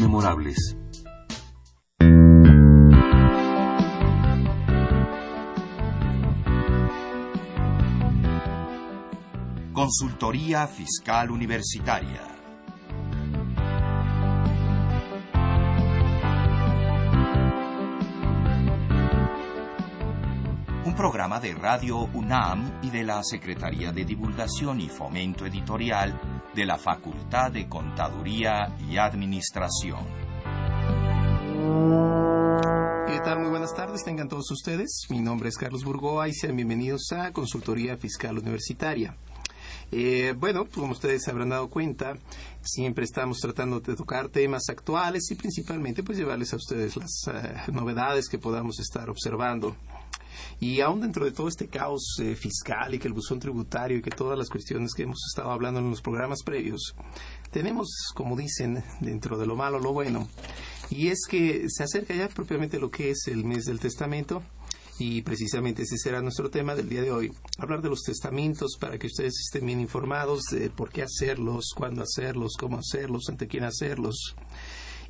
Memorables. Consultoría Fiscal Universitaria. Un programa de Radio UNAM y de la Secretaría de Divulgación y Fomento Editorial de la Facultad de Contaduría y Administración. Muy buenas tardes, tengan todos ustedes. Mi nombre es Carlos Burgoa y sean bienvenidos a Consultoría Fiscal Universitaria. Eh, bueno, como ustedes se habrán dado cuenta, siempre estamos tratando de tocar temas actuales y principalmente pues llevarles a ustedes las eh, novedades que podamos estar observando. Y aún dentro de todo este caos eh, fiscal y que el buzón tributario y que todas las cuestiones que hemos estado hablando en los programas previos, tenemos, como dicen, dentro de lo malo, lo bueno. Y es que se acerca ya propiamente lo que es el mes del testamento y precisamente ese será nuestro tema del día de hoy. Hablar de los testamentos para que ustedes estén bien informados de por qué hacerlos, cuándo hacerlos, cómo hacerlos, ante quién hacerlos.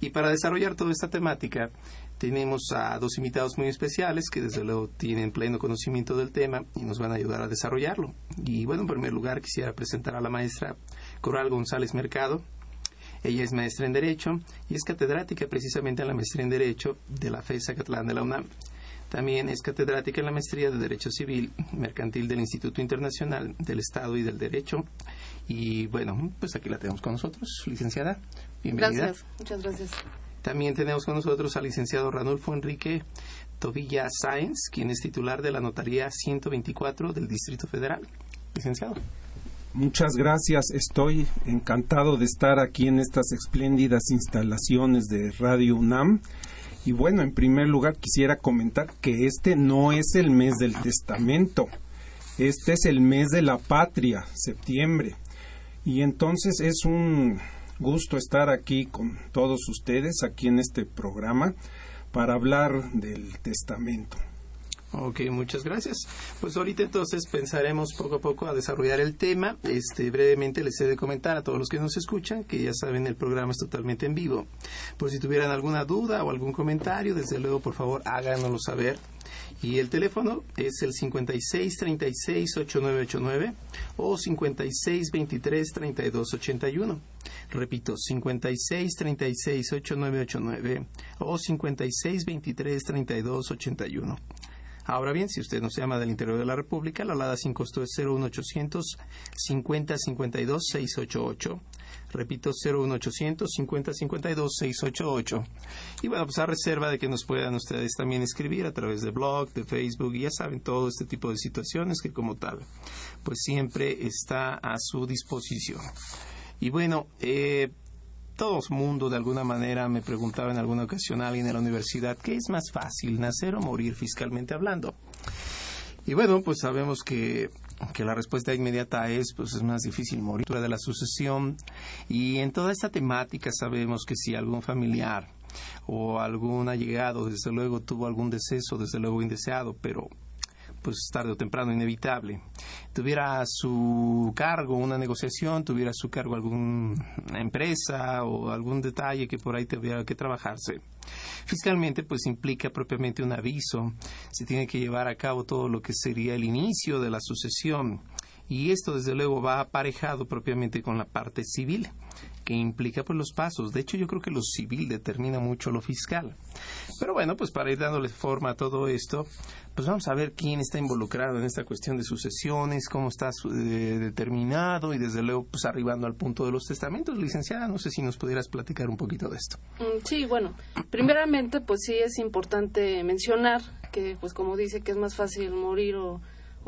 Y para desarrollar toda esta temática, tenemos a dos invitados muy especiales que desde luego tienen pleno conocimiento del tema y nos van a ayudar a desarrollarlo. Y bueno, en primer lugar quisiera presentar a la maestra Coral González Mercado. Ella es maestra en Derecho y es catedrática precisamente en la maestría en Derecho de la FESA Catalán de la UNAM. También es catedrática en la maestría de Derecho Civil Mercantil del Instituto Internacional del Estado y del Derecho. Y bueno, pues aquí la tenemos con nosotros, licenciada. Bienvenida. Gracias, muchas gracias. También tenemos con nosotros al licenciado Ranulfo Enrique Tobilla Sáenz, quien es titular de la Notaría 124 del Distrito Federal. Licenciado. Muchas gracias. Estoy encantado de estar aquí en estas espléndidas instalaciones de Radio UNAM y bueno, en primer lugar quisiera comentar que este no es el mes del testamento, este es el mes de la patria, septiembre. Y entonces es un gusto estar aquí con todos ustedes, aquí en este programa, para hablar del testamento. Ok, muchas gracias. Pues ahorita entonces pensaremos poco a poco a desarrollar el tema. Este, brevemente les he de comentar a todos los que nos escuchan que ya saben el programa es totalmente en vivo. Por si tuvieran alguna duda o algún comentario, desde luego por favor háganoslo saber. Y el teléfono es el 5636-8989 o 5623-3281. Repito, 5636-8989 o 5623-3281. Ahora bien, si usted nos llama del interior de la República, la alada sin costo es 01800 50 52 688. Repito, 01800 50 52 688. Y bueno, pues a reserva de que nos puedan ustedes también escribir a través de blog, de Facebook, y ya saben, todo este tipo de situaciones que como tal, pues siempre está a su disposición. Y bueno, eh, todo mundo de alguna manera me preguntaba en alguna ocasión alguien en la universidad, ¿qué es más fácil, nacer o morir fiscalmente hablando? Y bueno, pues sabemos que, que la respuesta inmediata es, pues es más difícil morir de la sucesión. Y en toda esta temática sabemos que si algún familiar o algún allegado, desde luego, tuvo algún deceso, desde luego indeseado, pero pues tarde o temprano inevitable, tuviera a su cargo una negociación, tuviera a su cargo alguna empresa o algún detalle que por ahí tuviera que trabajarse. Fiscalmente, pues implica propiamente un aviso, se tiene que llevar a cabo todo lo que sería el inicio de la sucesión. Y esto desde luego va aparejado propiamente con la parte civil que implica pues los pasos. De hecho, yo creo que lo civil determina mucho lo fiscal. Pero bueno, pues para ir dándole forma a todo esto, pues vamos a ver quién está involucrado en esta cuestión de sucesiones, cómo está eh, determinado y desde luego pues arribando al punto de los testamentos. Licenciada, no sé si nos pudieras platicar un poquito de esto. Mm, sí, bueno, primeramente pues sí es importante mencionar que pues como dice que es más fácil morir o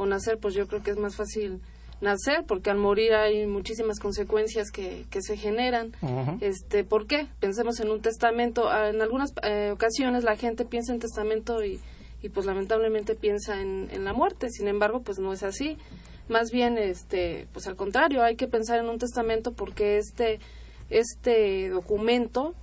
nacer, pues yo creo que es más fácil nacer porque al morir hay muchísimas consecuencias que, que se generan. este, ¿Por qué? Pensemos en un testamento. Ah, en algunas eh, ocasiones la gente piensa en testamento y, y pues lamentablemente piensa en, en, la muerte. Sin embargo, pues no es así. Más bien, este, pues al contrario, hay que pensar en un testamento porque este, este documento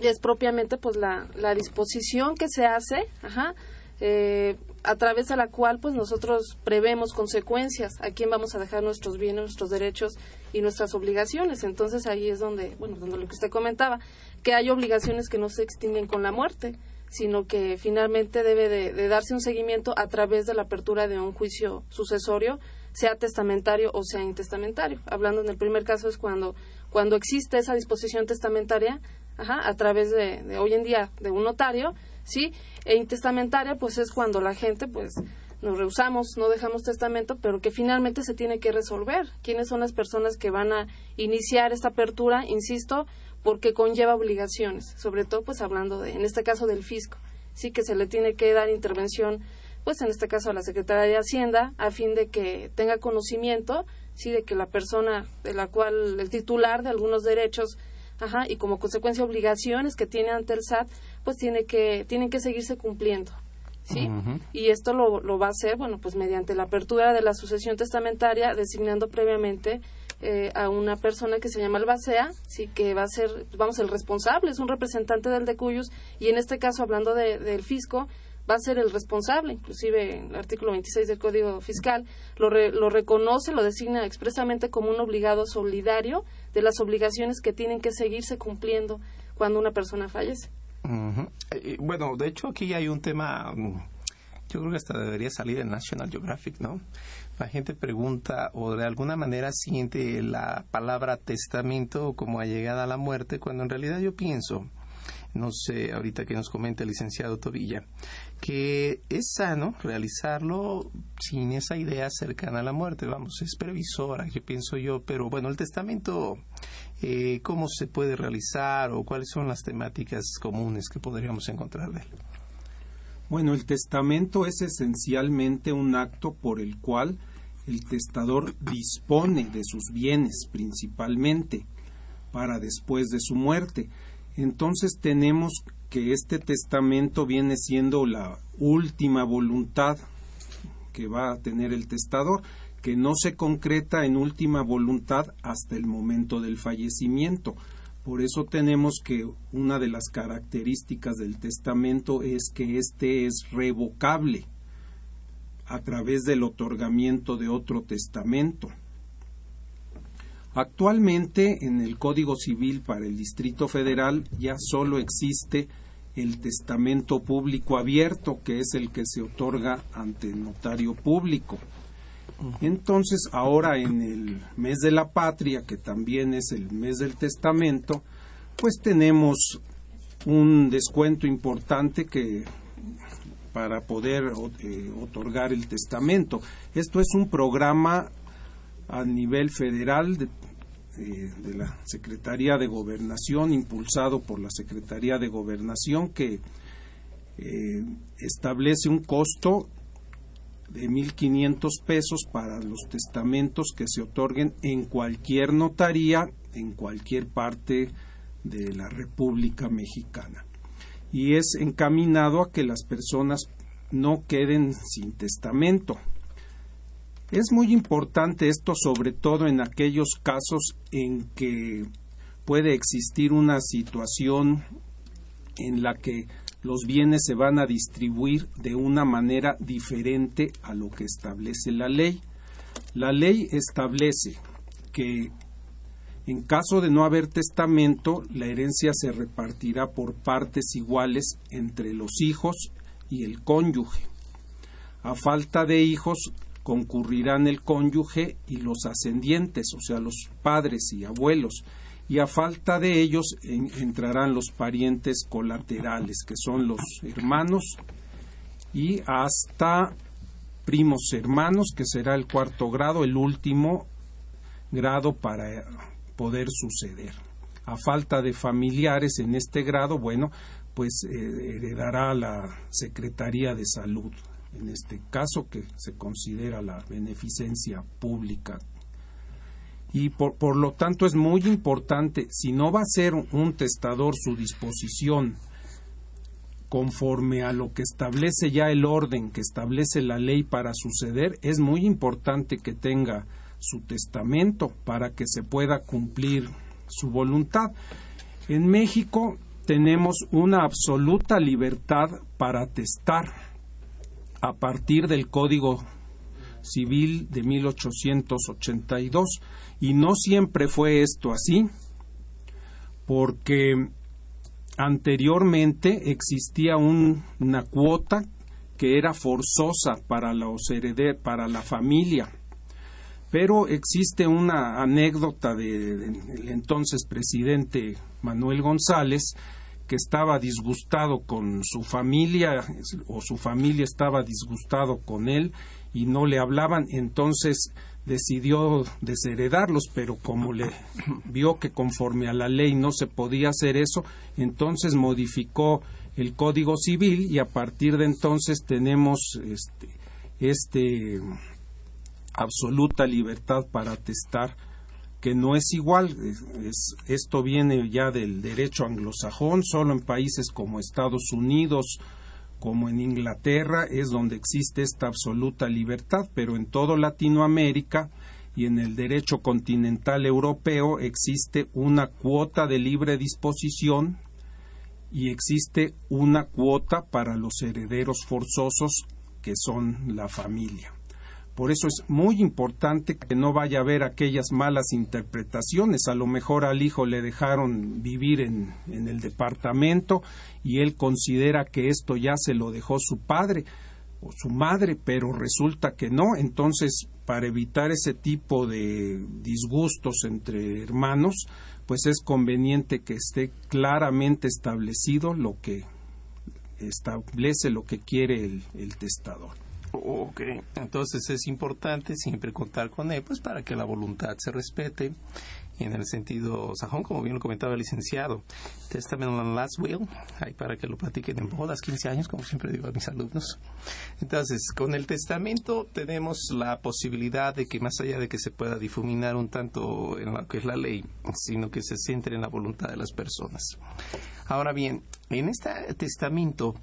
es propiamente pues la, la disposición que se hace, ajá, eh, a través de la cual pues nosotros prevemos consecuencias a quién vamos a dejar nuestros bienes, nuestros derechos y nuestras obligaciones. Entonces ahí es donde, bueno, donde lo que usted comentaba, que hay obligaciones que no se extinguen con la muerte, sino que finalmente debe de, darse un seguimiento a través de la apertura de un juicio sucesorio, sea testamentario o sea intestamentario. Hablando en el primer caso es cuando, cuando existe esa disposición testamentaria, a través de, de hoy en día de un notario, ¿sí? E intestamentaria, pues es cuando la gente, pues, nos rehusamos, no dejamos testamento, pero que finalmente se tiene que resolver. ¿Quiénes son las personas que van a iniciar esta apertura? Insisto, porque conlleva obligaciones, sobre todo, pues, hablando de, en este caso, del fisco. Sí que se le tiene que dar intervención, pues, en este caso, a la Secretaría de Hacienda, a fin de que tenga conocimiento, sí, de que la persona de la cual, el titular de algunos derechos, ajá, y como consecuencia obligaciones que tiene ante el SAT, pues tiene que, tienen que seguirse cumpliendo. ¿Sí? Y esto lo, lo, va a hacer, bueno, pues mediante la apertura de la sucesión testamentaria, designando previamente eh, a una persona que se llama albacea, sí, que va a ser, vamos, el responsable, es un representante del decuyus, y en este caso, hablando de, del fisco, va a ser el responsable, inclusive el artículo 26 del Código Fiscal lo, lo reconoce, lo designa expresamente como un obligado solidario de las obligaciones que tienen que seguirse cumpliendo cuando una persona fallece. Bueno, de hecho aquí hay un tema, mm, yo creo que hasta debería salir en National Geographic, ¿no? La gente pregunta o de alguna manera siente la palabra testamento como allegada a la muerte, cuando en realidad yo pienso, no sé, ahorita que nos comenta el licenciado Tobilla, que es sano realizarlo sin esa idea cercana a la muerte, vamos, es previsora, que pienso yo, pero bueno, el testamento eh, cómo se puede realizar o cuáles son las temáticas comunes que podríamos encontrar de él. Bueno, el testamento es esencialmente un acto por el cual el testador dispone de sus bienes principalmente para después de su muerte. Entonces tenemos que este testamento viene siendo la última voluntad que va a tener el testador que no se concreta en última voluntad hasta el momento del fallecimiento. Por eso tenemos que una de las características del testamento es que éste es revocable a través del otorgamiento de otro testamento. Actualmente en el Código Civil para el Distrito Federal ya solo existe el testamento público abierto, que es el que se otorga ante notario público. Entonces, ahora en el mes de la patria, que también es el mes del testamento, pues tenemos un descuento importante que para poder eh, otorgar el testamento. Esto es un programa a nivel federal de, eh, de, la Secretaría de Gobernación, impulsado por la Secretaría de Gobernación, que eh, establece un costo de 1.500 pesos para los testamentos que se otorguen en cualquier notaría, en cualquier parte de la República Mexicana. Y es encaminado a que las personas no queden sin testamento. Es muy importante esto sobre todo en aquellos casos en que puede existir una situación en la que los bienes se van a distribuir de una manera diferente a lo que establece la ley. La ley establece que en caso de no haber testamento, la herencia se repartirá por partes iguales entre los hijos y el cónyuge. A falta de hijos, concurrirán el cónyuge y los ascendientes, o sea, los padres y abuelos, y a falta de ellos entrarán los parientes colaterales, que son los hermanos y hasta primos hermanos, que será el cuarto grado, el último grado para poder suceder. A falta de familiares en este grado, bueno, pues eh, heredará la Secretaría de Salud, en este caso que se considera la beneficencia pública y por, por, lo tanto es muy importante, si no va a ser un testador su disposición conforme a lo que establece ya el orden que establece la ley para suceder, es muy importante que tenga su testamento para que se pueda cumplir su voluntad. En México tenemos una absoluta libertad para testar a partir del Código Civil de 1882. Y no siempre fue esto así, porque anteriormente existía una cuota que era forzosa para los para la familia. Pero existe una anécdota del entonces presidente Manuel González que estaba disgustado con su familia o su familia estaba disgustado con él y no le hablaban, entonces decidió desheredarlos, pero como le vio que conforme a la ley no se podía hacer eso, entonces modificó el Código Civil y a partir de entonces tenemos este, este absoluta libertad para atestar que no es igual. esto viene ya del derecho anglosajón, solo en países como Estados Unidos, como en Inglaterra, es donde existe esta absoluta libertad, pero en todo Latinoamérica y en el derecho continental europeo existe una cuota de libre disposición y existe una cuota para los herederos forzosos que son la familia. Por eso es muy importante que no vaya a haber aquellas malas interpretaciones. A lo mejor al hijo le dejaron vivir en, en, el departamento y él considera que esto ya se lo dejó su padre o su madre, pero resulta que no. Entonces, para evitar ese tipo de disgustos entre hermanos, pues es conveniente que esté claramente establecido lo que establece lo que quiere el, el testador. Ok, entonces es importante siempre contar con él, pues para que la voluntad se respete. En el sentido sajón, como bien lo comentaba el licenciado, Testament and Last Will, ahí para que lo platiquen en bodas, 15 años, como siempre digo a mis alumnos. Entonces, con el testamento tenemos la posibilidad de que más allá de que se pueda difuminar un tanto en lo que es la ley, sino que se centre en la voluntad de las personas. Ahora bien, en este testamento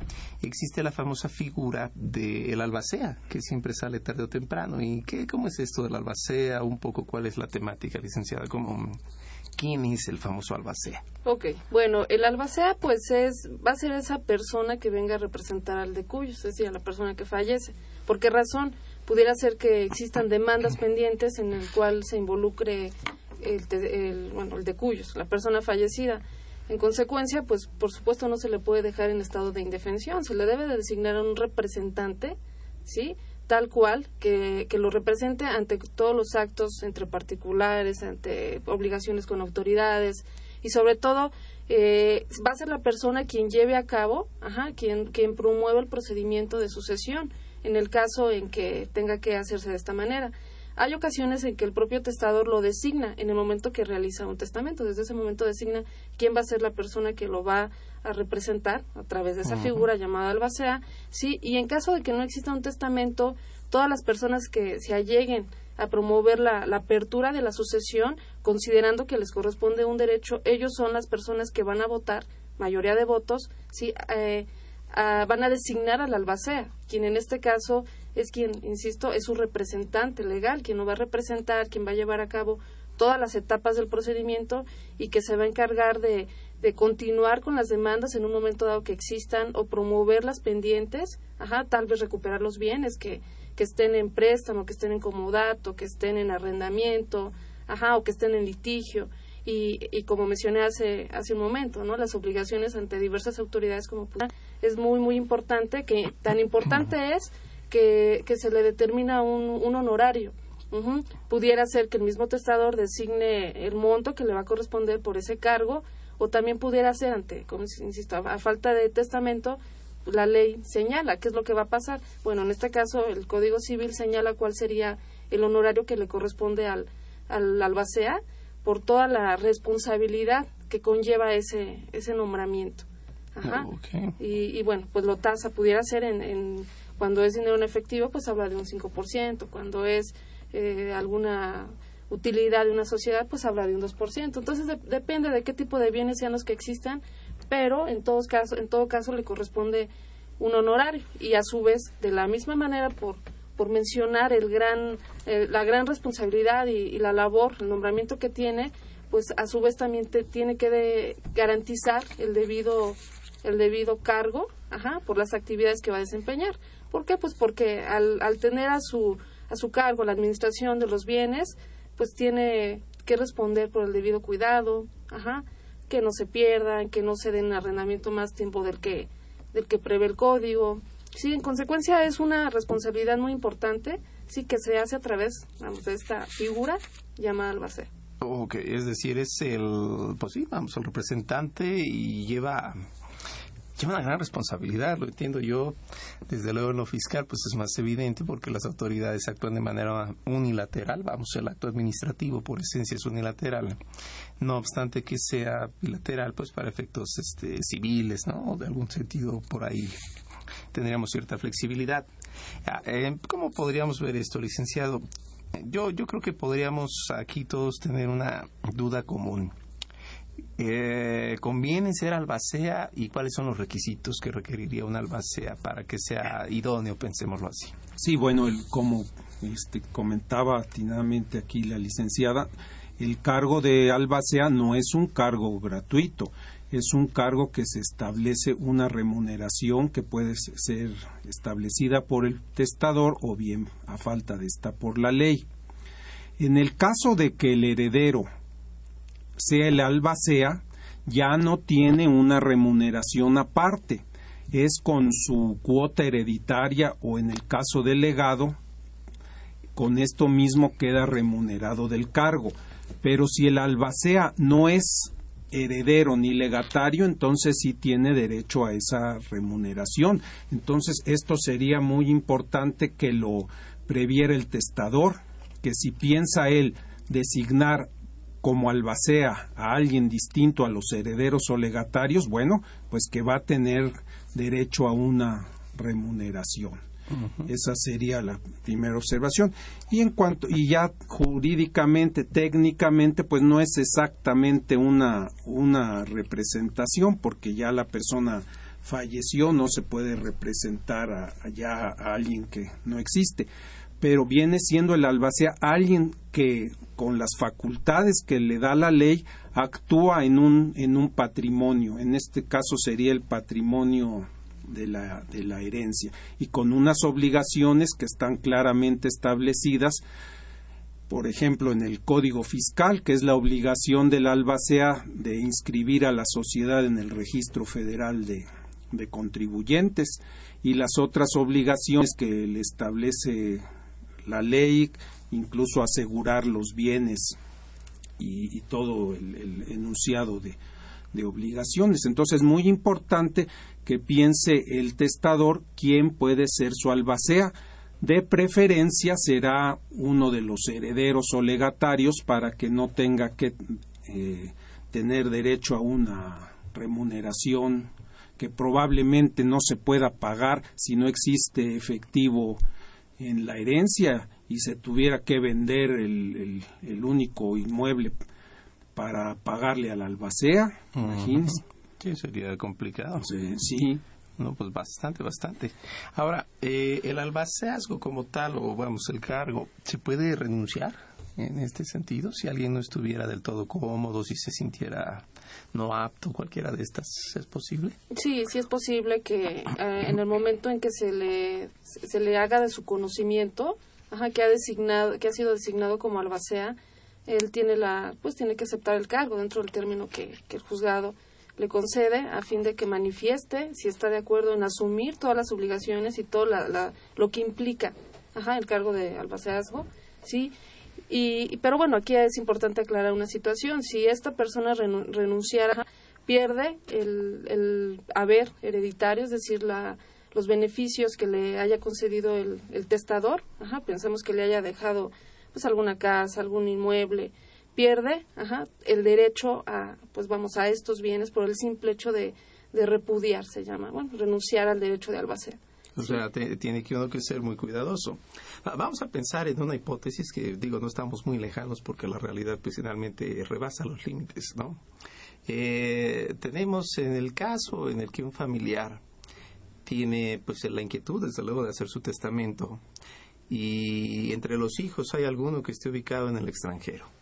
existe la famosa figura del albacea, que siempre sale tarde o temprano. ¿Y qué, cómo es esto del albacea? Un poco cuál es la temática, licenciada. ¿Cómo, ¿Quién es el famoso albacea? Ok, bueno, el albacea pues es, va a ser esa persona que venga a representar al de cuyos, es decir, a la persona que fallece. ¿Por qué razón? Pudiera ser que existan demandas pendientes en el cual se involucre el, el, bueno, el de cuyos, la persona fallecida en consecuencia, pues por supuesto no se le puede dejar en estado de indefensión, se le debe de designar a un representante, ¿sí? Tal cual, que, que lo represente ante todos los actos entre particulares, ante obligaciones con autoridades y sobre todo eh, va a ser la persona quien lleve a cabo, ajá, quien, quien promueva el procedimiento de sucesión en el caso en que tenga que hacerse de esta manera. Hay ocasiones en que el propio testador lo designa en el momento que realiza un testamento. Desde ese momento designa quién va a ser la persona que lo va a representar a través de esa figura llamada albacea. Sí, y en caso de que no exista un testamento, todas las personas que se alleguen a promover la, apertura de la sucesión, considerando que les corresponde un derecho, ellos son las personas que van a votar, mayoría de votos, sí, eh, van a designar al albacea, quien en este caso es quien, insisto, es su representante legal, quien lo va a representar, quien va a llevar a cabo todas las etapas del procedimiento y que se va a encargar de, de continuar con las demandas en un momento dado que existan o promover las pendientes, ajá, tal vez recuperar los bienes que, que estén en préstamo, que estén en comodato, que estén en arrendamiento, ajá, o que estén en litigio. Y, y como mencioné hace, hace un momento, ¿no? Las obligaciones ante diversas autoridades como es muy, muy importante, que tan importante es que, que se le determina un, un honorario. Pudiera ser que el mismo testador designe el monto que le va a corresponder por ese cargo, o también pudiera ser, ante, como insisto, a, falta de testamento, la ley señala qué es lo que va a pasar. Bueno, en este caso, el Código Civil señala cuál sería el honorario que le corresponde al, al albacea por toda la responsabilidad que conlleva ese, ese nombramiento. Ajá. Y, y, bueno, pues lo tasa, pudiera ser en, en cuando es dinero en efectivo, pues habla de un 5%. Cuando es eh, alguna utilidad de una sociedad, pues habla de un 2%. Entonces depende de qué tipo de bienes sean los que existan, pero en, todos caso, en todo caso le corresponde un honorario y a su vez, de la misma manera, por, por mencionar el gran, eh, la gran responsabilidad y, la labor, el nombramiento que tiene, pues a su vez también te, tiene que garantizar el debido el debido cargo ajá, por las actividades que va a desempeñar. ¿Por qué? Pues porque al, al tener a su, a su cargo la administración de los bienes, pues tiene que responder por el debido cuidado, ajá, que no se pierdan, que no se den arrendamiento más tiempo del que, del que prevé el código. Sí, en consecuencia es una responsabilidad muy importante, sí, que se hace a través vamos, de esta figura llamada albacea. Ok, es decir, es el, pues sí, vamos, el representante y lleva lleva una gran responsabilidad, lo entiendo yo. Desde luego en lo fiscal, pues es más evidente porque las autoridades actúan de manera unilateral. Vamos, el acto administrativo por esencia es unilateral. No obstante que sea bilateral, pues para efectos este, civiles, ¿no? De algún sentido por ahí tendríamos cierta flexibilidad. Ah, eh, ¿Cómo podríamos ver esto, licenciado? Yo, yo creo que podríamos aquí todos tener una duda común eh, ¿Conviene ser albacea y cuáles son los requisitos que requeriría una albacea para que sea idóneo, pensémoslo así? Sí, bueno, el, como este, comentaba atinadamente aquí la licenciada, el cargo de albacea no es un cargo gratuito, es un cargo que se establece una remuneración que puede ser establecida por el testador o bien a falta de esta por la ley. En el caso de que el heredero sea el albacea, ya no tiene una remuneración aparte, es con su cuota hereditaria o en el caso del legado, con esto mismo queda remunerado del cargo. Pero si el albacea no es heredero ni legatario, entonces sí tiene derecho a esa remuneración. Entonces esto sería muy importante que lo previera el testador, que si piensa él designar como albacea a alguien distinto a los herederos o legatarios, bueno, pues que va a tener derecho a una remuneración. Esa sería la primera observación. Y en cuanto, y ya jurídicamente, técnicamente, pues no es exactamente una, una representación, porque ya la persona falleció, no se puede representar a, ya a alguien que no existe pero viene siendo el albacea alguien que con las facultades que le da la ley actúa en un, en un patrimonio, en este caso sería el patrimonio de la, de la herencia, y con unas obligaciones que están claramente establecidas, por ejemplo, en el Código Fiscal, que es la obligación del albacea de inscribir a la sociedad en el Registro Federal de, de Contribuyentes, y las otras obligaciones que le establece la ley, incluso asegurar los bienes y, todo el, enunciado de, de, obligaciones. Entonces es muy importante que piense el testador quién puede ser su albacea. De preferencia será uno de los herederos o legatarios para que no tenga que eh, tener derecho a una remuneración que probablemente no se pueda pagar si no existe efectivo en la herencia y se tuviera que vender el, el, único inmueble para pagarle al albacea, imagínese. Sí, sería complicado. Sí, No, pues bastante, bastante. Ahora, eh, el albaceazgo como tal, o vamos, el cargo, ¿se puede renunciar en este sentido? Si alguien no estuviera del todo cómodo, si se sintiera no apto, cualquiera de estas, ¿es posible? Sí, sí es posible que eh, en el momento en que se le, se le haga de su conocimiento, ajá, que ha designado, que ha sido designado como albacea, él tiene la, pues tiene que aceptar el cargo dentro del término que, que el juzgado le concede a fin de que manifieste si está de acuerdo en asumir todas las obligaciones y todo la, lo que implica ajá, el cargo de albaceazgo, sí, y, pero bueno, aquí es importante aclarar una situación. Si esta persona renunciara, pierde el, el haber hereditario, es decir, la, los beneficios que le haya concedido el, el testador. Ajá, pensemos que le haya dejado pues alguna casa, algún inmueble, pierde ajá, el derecho a, pues vamos, a estos bienes por el simple hecho de, de repudiar, se llama, bueno, renunciar al derecho de albacea. O sea, tiene que uno que ser muy cuidadoso. Vamos a pensar en una hipótesis que, digo, no estamos muy lejanos porque la realidad pues finalmente rebasa los límites, ¿no? Eh, tenemos en el caso en el que un familiar tiene pues la inquietud, desde luego, de hacer su testamento y entre los hijos hay alguno que esté ubicado en el extranjero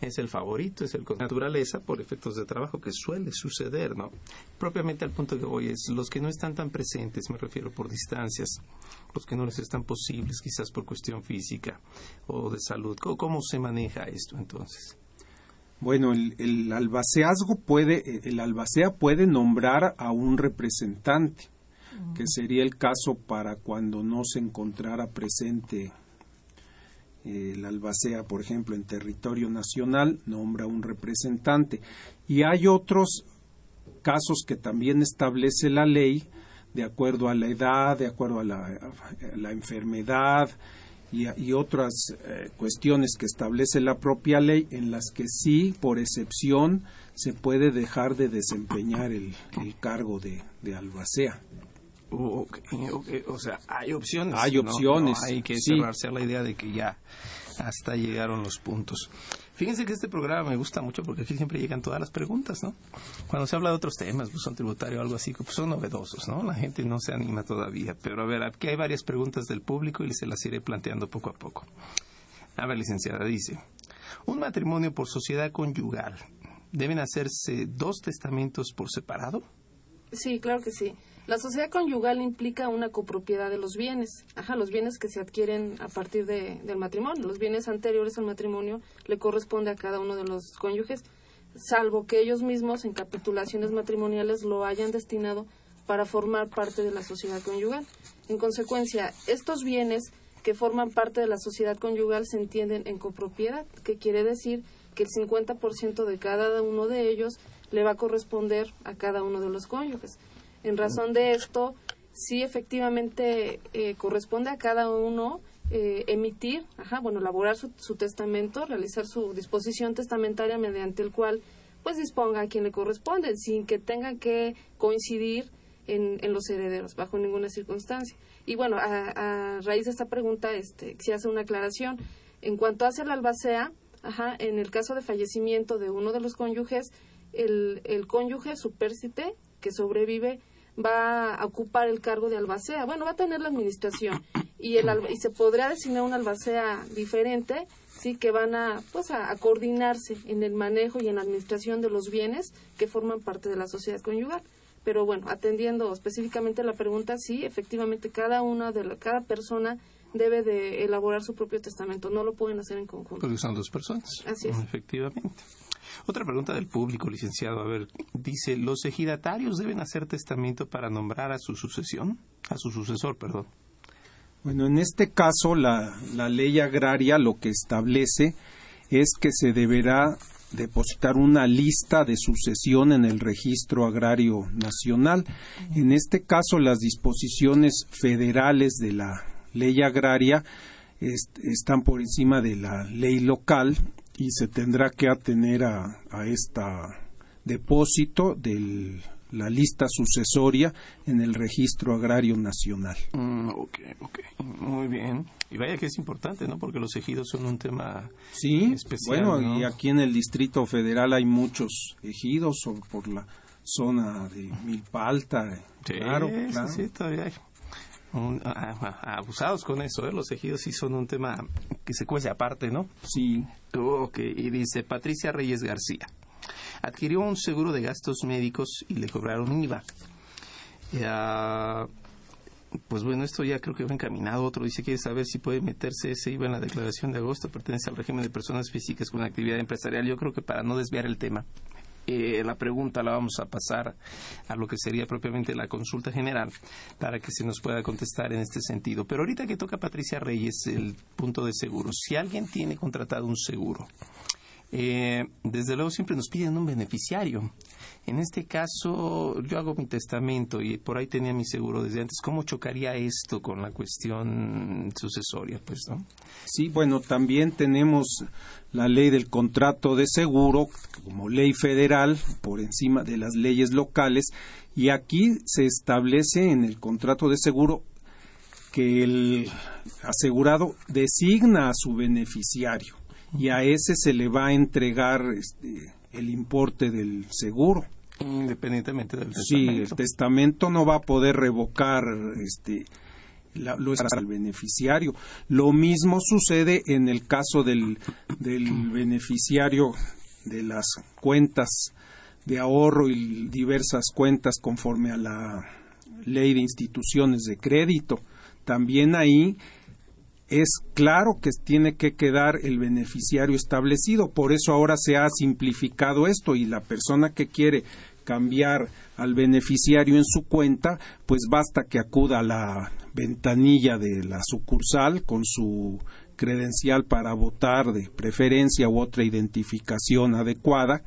es el favorito, es el con naturaleza por efectos de trabajo que suele suceder, ¿no? Propiamente al punto que voy es los que no están tan presentes, me refiero por distancias, los que no les están posibles, quizás por cuestión física o de salud. ¿Cómo, se maneja esto entonces? Bueno, el, el albaceazgo puede, el albacea puede nombrar a un representante, que sería el caso para cuando no se encontrara presente el albacea, por ejemplo, en territorio nacional, nombra un representante. Y hay otros casos que también establece la ley, de acuerdo a la edad, de acuerdo a la, enfermedad y, otras eh, cuestiones que establece la propia ley, en las que sí, por excepción, se puede dejar de desempeñar el, cargo de, albacea. O sea, hay opciones. Hay opciones. hay que cerrarse a la idea de que ya hasta llegaron los puntos. Fíjense que este programa me gusta mucho porque aquí siempre llegan todas las preguntas, ¿no? Cuando se habla de otros temas, pues son tributario o algo así, pues son novedosos, ¿no? La gente no se anima todavía. Pero a ver, aquí hay varias preguntas del público y se las iré planteando poco a poco. A ver, licenciada, dice, un matrimonio por sociedad conyugal, ¿deben hacerse dos testamentos por separado? Sí, claro que sí. La sociedad conyugal implica una copropiedad de los bienes, ajá, los bienes que se adquieren a partir de, del matrimonio. Los bienes anteriores al matrimonio le corresponde a cada uno de los cónyuges, salvo que ellos mismos en capitulaciones matrimoniales lo hayan destinado para formar parte de la sociedad conyugal. En consecuencia, estos bienes que forman parte de la sociedad conyugal se entienden en copropiedad, que quiere decir que el 50% de cada uno de ellos le va a corresponder a cada uno de los cónyuges. En razón de esto, sí efectivamente eh, corresponde a cada uno eh, emitir, ajá, bueno, elaborar su, testamento, realizar su disposición testamentaria mediante el cual pues disponga a quien le corresponde, sin que tengan que coincidir en, los herederos, bajo ninguna circunstancia. Y bueno, a, raíz de esta pregunta, este, se hace una aclaración. En cuanto hace la albacea, ajá, en el caso de fallecimiento de uno de los cónyuges, el, el cónyuge supérsite que sobrevive va a ocupar el cargo de albacea. Bueno, va a tener la administración y, el, y se podría designar una albacea diferente, sí, que van a, pues, a, coordinarse en el manejo y en la administración de los bienes que forman parte de la sociedad conyugal. Pero bueno, atendiendo específicamente la pregunta, sí, efectivamente cada una de cada persona debe de elaborar su propio testamento, no lo pueden hacer en conjunto. Porque son dos personas. Así es. Efectivamente. Otra pregunta del público, licenciado. A ver, dice, ¿los ejidatarios deben hacer testamento para nombrar a su sucesión? A su sucesor, perdón. Bueno, en este caso la, la ley agraria lo que establece es que se deberá depositar una lista de sucesión en el registro agrario nacional. En este caso, las disposiciones federales de la ley agraria están por encima de la ley local y se tendrá que atener a, a este depósito de la lista sucesoria en el registro agrario nacional. Mm, ok, ok, muy bien. Y vaya que es importante, ¿no? Porque los ejidos son un tema sí, especial. Bueno, y aquí en el Distrito Federal hay muchos ejidos por la zona de Milpa Alta. claro, claro. Sí, todavía hay. Abusados con eso, ¿eh? los ejidos sí son un tema que se cuece aparte, ¿no? Sí. Ok, y dice Patricia Reyes García. Adquirió un seguro de gastos médicos y le cobraron IVA. pues bueno, esto ya creo que va encaminado. Otro dice que saber si puede meterse ese IVA en la declaración de agosto. Pertenece al régimen de personas físicas con actividad empresarial. Yo creo que para no desviar el tema, eh, la pregunta la vamos a pasar a lo que sería propiamente la consulta general para que se nos pueda contestar en este sentido. Pero ahorita que toca Patricia Reyes el punto de seguro, si alguien tiene contratado un seguro, eh, desde luego siempre nos piden un beneficiario. En este caso, yo hago mi testamento y por ahí tenía mi seguro desde antes. ¿Cómo chocaría esto con la cuestión sucesoria? Pues, ¿no? Sí, bueno, también tenemos la ley del contrato de seguro como ley federal por encima de las leyes locales y aquí se establece en el contrato de seguro que el asegurado designa a su beneficiario y a ese se le va a entregar este, el importe del seguro. Independientemente del testamento. Sí, el testamento no va a poder revocar este, lo es al beneficiario. Lo mismo sucede en el caso del, del beneficiario de las cuentas de ahorro y diversas cuentas conforme a la ley de instituciones de crédito. También ahí es claro que tiene que quedar el beneficiario establecido. Por eso ahora se ha simplificado esto y la persona que quiere cambiar al beneficiario en su cuenta, pues basta que acuda a la ventanilla de la sucursal con su credencial para votar de preferencia u otra identificación adecuada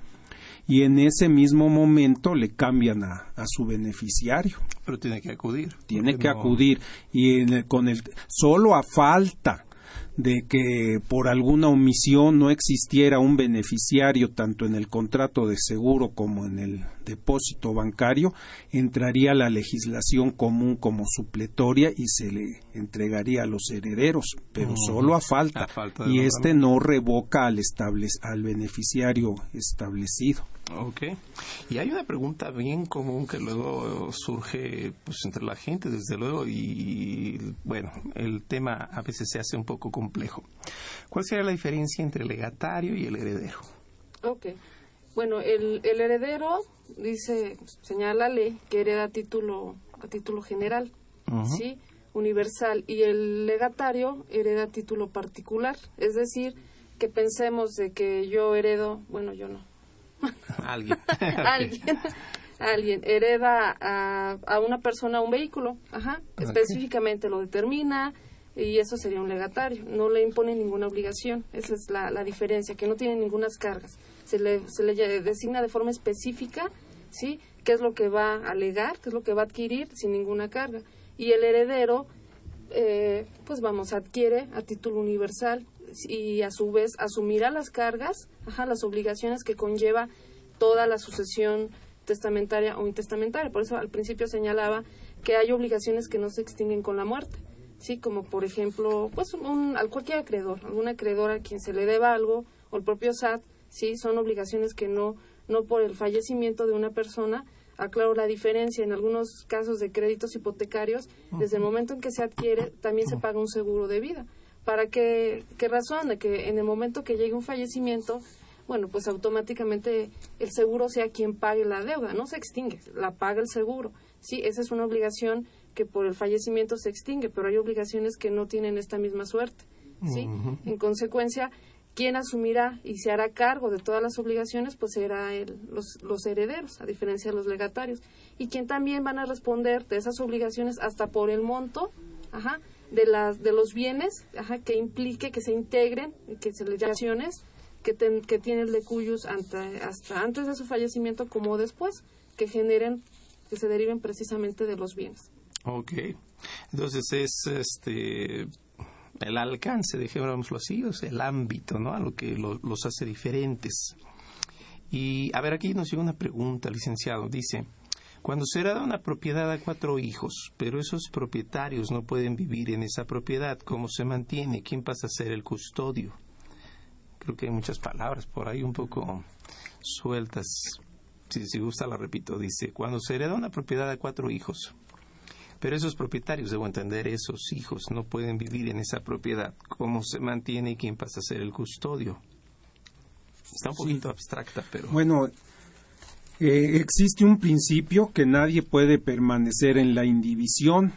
y en ese mismo momento le cambian a, su beneficiario. Pero tiene que acudir. Tiene que acudir y con el solo a falta de que por alguna omisión no existiera un beneficiario tanto en el contrato de seguro como en el depósito bancario, entraría la legislación común como supletoria y se le entregaría a los herederos, pero solo a falta, y este no revoca al, al beneficiario establecido. Ok. Y hay una pregunta bien común que luego surge pues, entre la gente, desde luego, y bueno, el tema a veces se hace un poco complejo. ¿Cuál sería la diferencia entre el legatario y el heredero? Ok. Bueno, el, el heredero dice, señala la ley que hereda a título, a título general, ¿sí? Universal. Y el legatario hereda a título particular. Es decir, que pensemos de que yo heredo, bueno, yo no, Alguien. alguien. alguien hereda a, a, una persona un vehículo, ajá, específicamente lo determina y eso sería un legatario, no le impone ninguna obligación, esa es la, la diferencia, que no tiene ninguna cargas, se le, se le designa de forma específica, ¿sí? qué es lo que va a legar, qué es lo que va a adquirir sin ninguna carga, y el heredero, eh, pues vamos, adquiere a título universal y a su vez asumirá las cargas, ajá, las obligaciones que conlleva toda la sucesión testamentaria o intestamentaria. Por eso al principio señalaba que hay obligaciones que no se extinguen con la muerte, sí, como por ejemplo, pues un, al cualquier acreedor, algún acreedor a quien se le deba algo o el propio SAT, sí, son obligaciones que no no por el fallecimiento de una persona aclaro la diferencia. En algunos casos de créditos hipotecarios desde el momento en que se adquiere también se paga un seguro de vida ¿Para qué, qué razón? De que en el momento que llegue un fallecimiento, bueno, pues automáticamente el seguro sea quien pague la deuda, no se extingue, la paga el seguro. Sí, esa es una obligación que por el fallecimiento se extingue, pero hay obligaciones que no tienen esta misma suerte. ¿sí? En consecuencia, quien asumirá y se hará cargo de todas las obligaciones, pues será el, los, los herederos, a diferencia de los legatarios. Y quien también van a responder de esas obligaciones hasta por el monto, ajá, de, las, de los bienes que implique que se integren, que se les acciones que, que tiene el de cuyos hasta antes de su fallecimiento como después, que generen, que se deriven precisamente de los bienes. Ok. Entonces es este el alcance, dejémoslo así, o sea, el ámbito, ¿no? A lo que los hace diferentes. Y a ver, aquí nos llega una pregunta, licenciado. Dice, cuando se hereda una propiedad a cuatro hijos, pero esos propietarios no pueden vivir en esa propiedad, ¿cómo se mantiene? ¿Quién pasa a ser el custodio? Creo que hay muchas palabras por ahí un poco sueltas. Si, si gusta, la repito. Dice, cuando se hereda una propiedad a cuatro hijos, pero esos propietarios, debo entender, esos hijos no pueden vivir en esa propiedad, ¿cómo se mantiene y quién pasa a ser el custodio? Está un poquito abstracta, pero... Bueno, eh, existe un principio que nadie puede permanecer en la indivisión.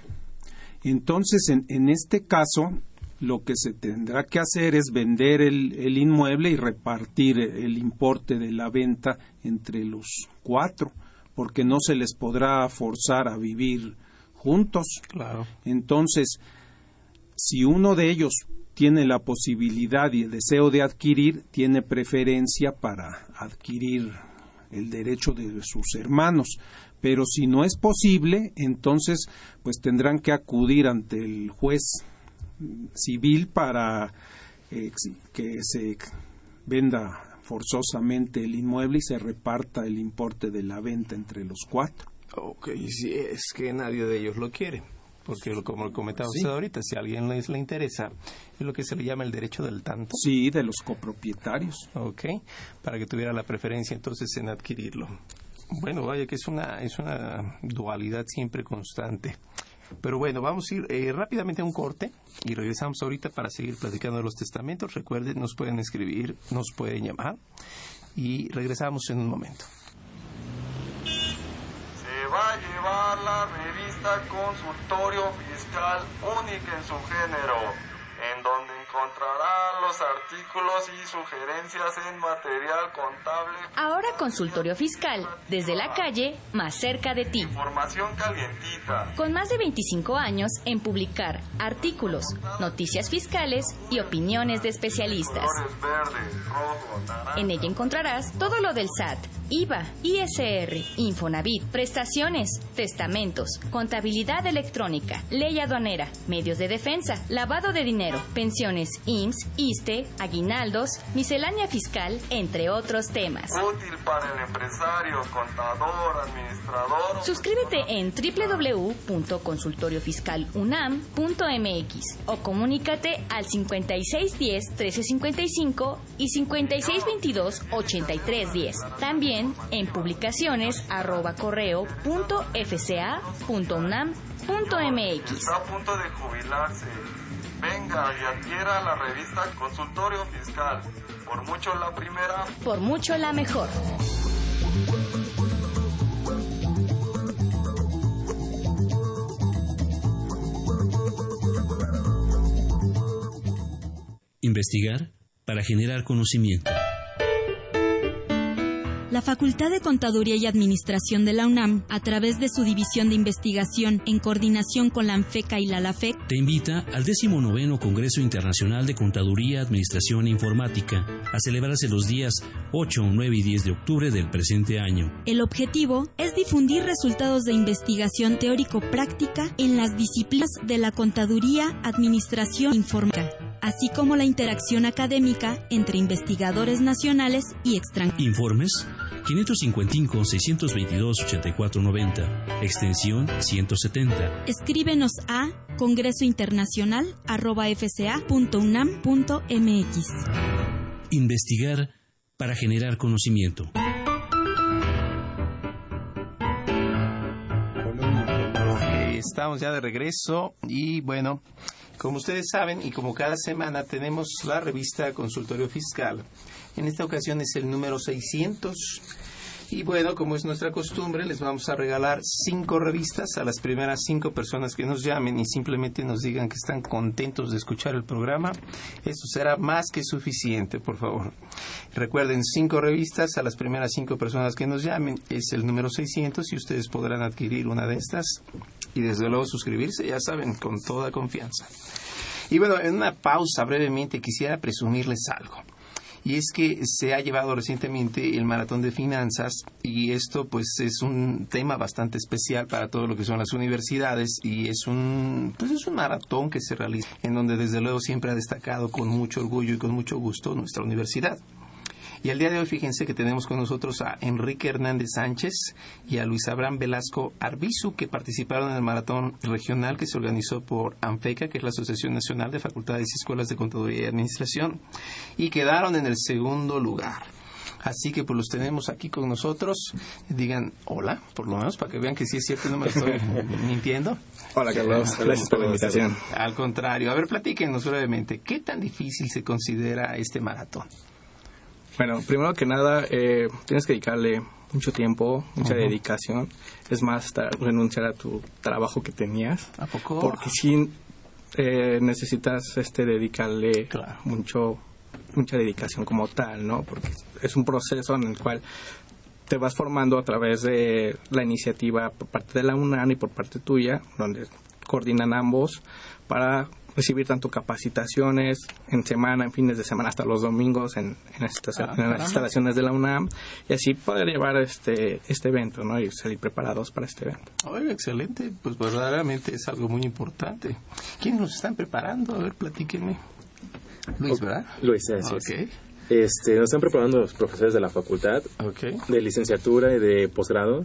Entonces, en, este caso, lo que se tendrá que hacer es vender el, inmueble y repartir el importe de la venta entre los cuatro, porque no se les podrá forzar a vivir juntos. Claro. Entonces, si uno de ellos tiene la posibilidad y el deseo de adquirir, tiene preferencia para adquirir el derecho de sus hermanos. Pero si no es posible, entonces pues tendrán que acudir ante el juez civil para eh, que se venda forzosamente el inmueble y se reparta el importe de la venta entre los cuatro. Ok, si es que nadie de ellos lo quiere porque como comentaba usted ahorita, si a alguien les le interesa, es lo que se le llama el derecho del tanto. Sí, de los copropietarios. Ok, para que tuviera la preferencia entonces en adquirirlo. Bueno, vaya que es una, es una dualidad siempre constante. Pero bueno, vamos a ir eh, rápidamente a un corte y regresamos ahorita para seguir platicando de los testamentos. Recuerden, nos pueden escribir, nos pueden llamar y regresamos en un momento. Va a llevar la revista Consultorio Fiscal única en su género en donde encontrará los artículos y sugerencias en material contable. Ahora consultorio fiscal, desde la calle, más cerca de ti. Información calientita. Con más de 25 años en publicar artículos, noticias fiscales y opiniones de especialistas. En ella encontrarás todo lo del SAT, IVA, ISR, Infonavit, prestaciones, testamentos, contabilidad electrónica, ley aduanera, medios de defensa, lavado de dinero pensiones IMSS, ISTE, aguinaldos, miscelánea fiscal, entre otros temas. Útil para el empresario, contador, administrador. Suscríbete en www.consultoriofiscalunam.mx o comunícate al 5610-1355 y 5622-8310. También en publicaciones arroba correo punto Está a punto de jubilarse Venga y adquiera la revista Consultorio Fiscal. Por mucho la primera. Por mucho la mejor. Investigar para generar conocimiento. La Facultad de Contaduría y Administración de la UNAM, a través de su División de Investigación en coordinación con la ANFECA y la LAFEC, te invita al 19 Congreso Internacional de Contaduría, Administración e Informática, a celebrarse los días 8, 9 y 10 de octubre del presente año. El objetivo es difundir resultados de investigación teórico-práctica en las disciplinas de la contaduría, administración e informática así como la interacción académica entre investigadores nacionales y extranjeros. Informes 555-622-8490, extensión 170. Escríbenos a congresointernacional.fca.unam.mx. Investigar para generar conocimiento. Estamos ya de regreso y bueno, como ustedes saben y como cada semana tenemos la revista Consultorio Fiscal. En esta ocasión es el número 600. Y bueno, como es nuestra costumbre, les vamos a regalar cinco revistas a las primeras cinco personas que nos llamen y simplemente nos digan que están contentos de escuchar el programa. Esto será más que suficiente, por favor. Recuerden, cinco revistas a las primeras cinco personas que nos llamen. Es el número 600 y ustedes podrán adquirir una de estas y desde luego suscribirse, ya saben, con toda confianza. Y bueno, en una pausa brevemente quisiera presumirles algo. Y es que se ha llevado recientemente el maratón de finanzas y esto pues es un tema bastante especial para todo lo que son las universidades y es un pues es un maratón que se realiza en donde desde luego siempre ha destacado con mucho orgullo y con mucho gusto nuestra universidad. Y el día de hoy fíjense que tenemos con nosotros a Enrique Hernández Sánchez y a Luis Abraham Velasco Arbizu que participaron en el maratón regional que se organizó por ANFECA, que es la Asociación Nacional de Facultades y Escuelas de Contaduría y Administración, y quedaron en el segundo lugar. Así que pues los tenemos aquí con nosotros. Digan hola, por lo menos, para que vean que sí es cierto, no me estoy mintiendo. Hola Carlos, gracias por la invitación. Al contrario, a ver, platíquenos brevemente, ¿qué tan difícil se considera este maratón? Bueno, primero que nada, eh, tienes que dedicarle mucho tiempo, mucha dedicación. Es más, renunciar a tu trabajo que tenías. ¿A poco? Porque sí eh, necesitas este, dedicarle mucho, mucha dedicación como tal, ¿no? Porque es un proceso en el cual te vas formando a través de la iniciativa por parte de la UNAM y por parte tuya, donde coordinan ambos para recibir tanto capacitaciones en semana, en fines de semana, hasta los domingos en, estas, ah, las instalaciones de la UNAM y así poder llevar este, este evento ¿no? y salir preparados para este evento. Oye, excelente, pues verdaderamente es algo muy importante. ¿Quiénes nos están preparando? A ver, platíquenme. Luis, ¿verdad? Luis, sí. Este, nos están preparando los profesores de la facultad, de licenciatura y de posgrado.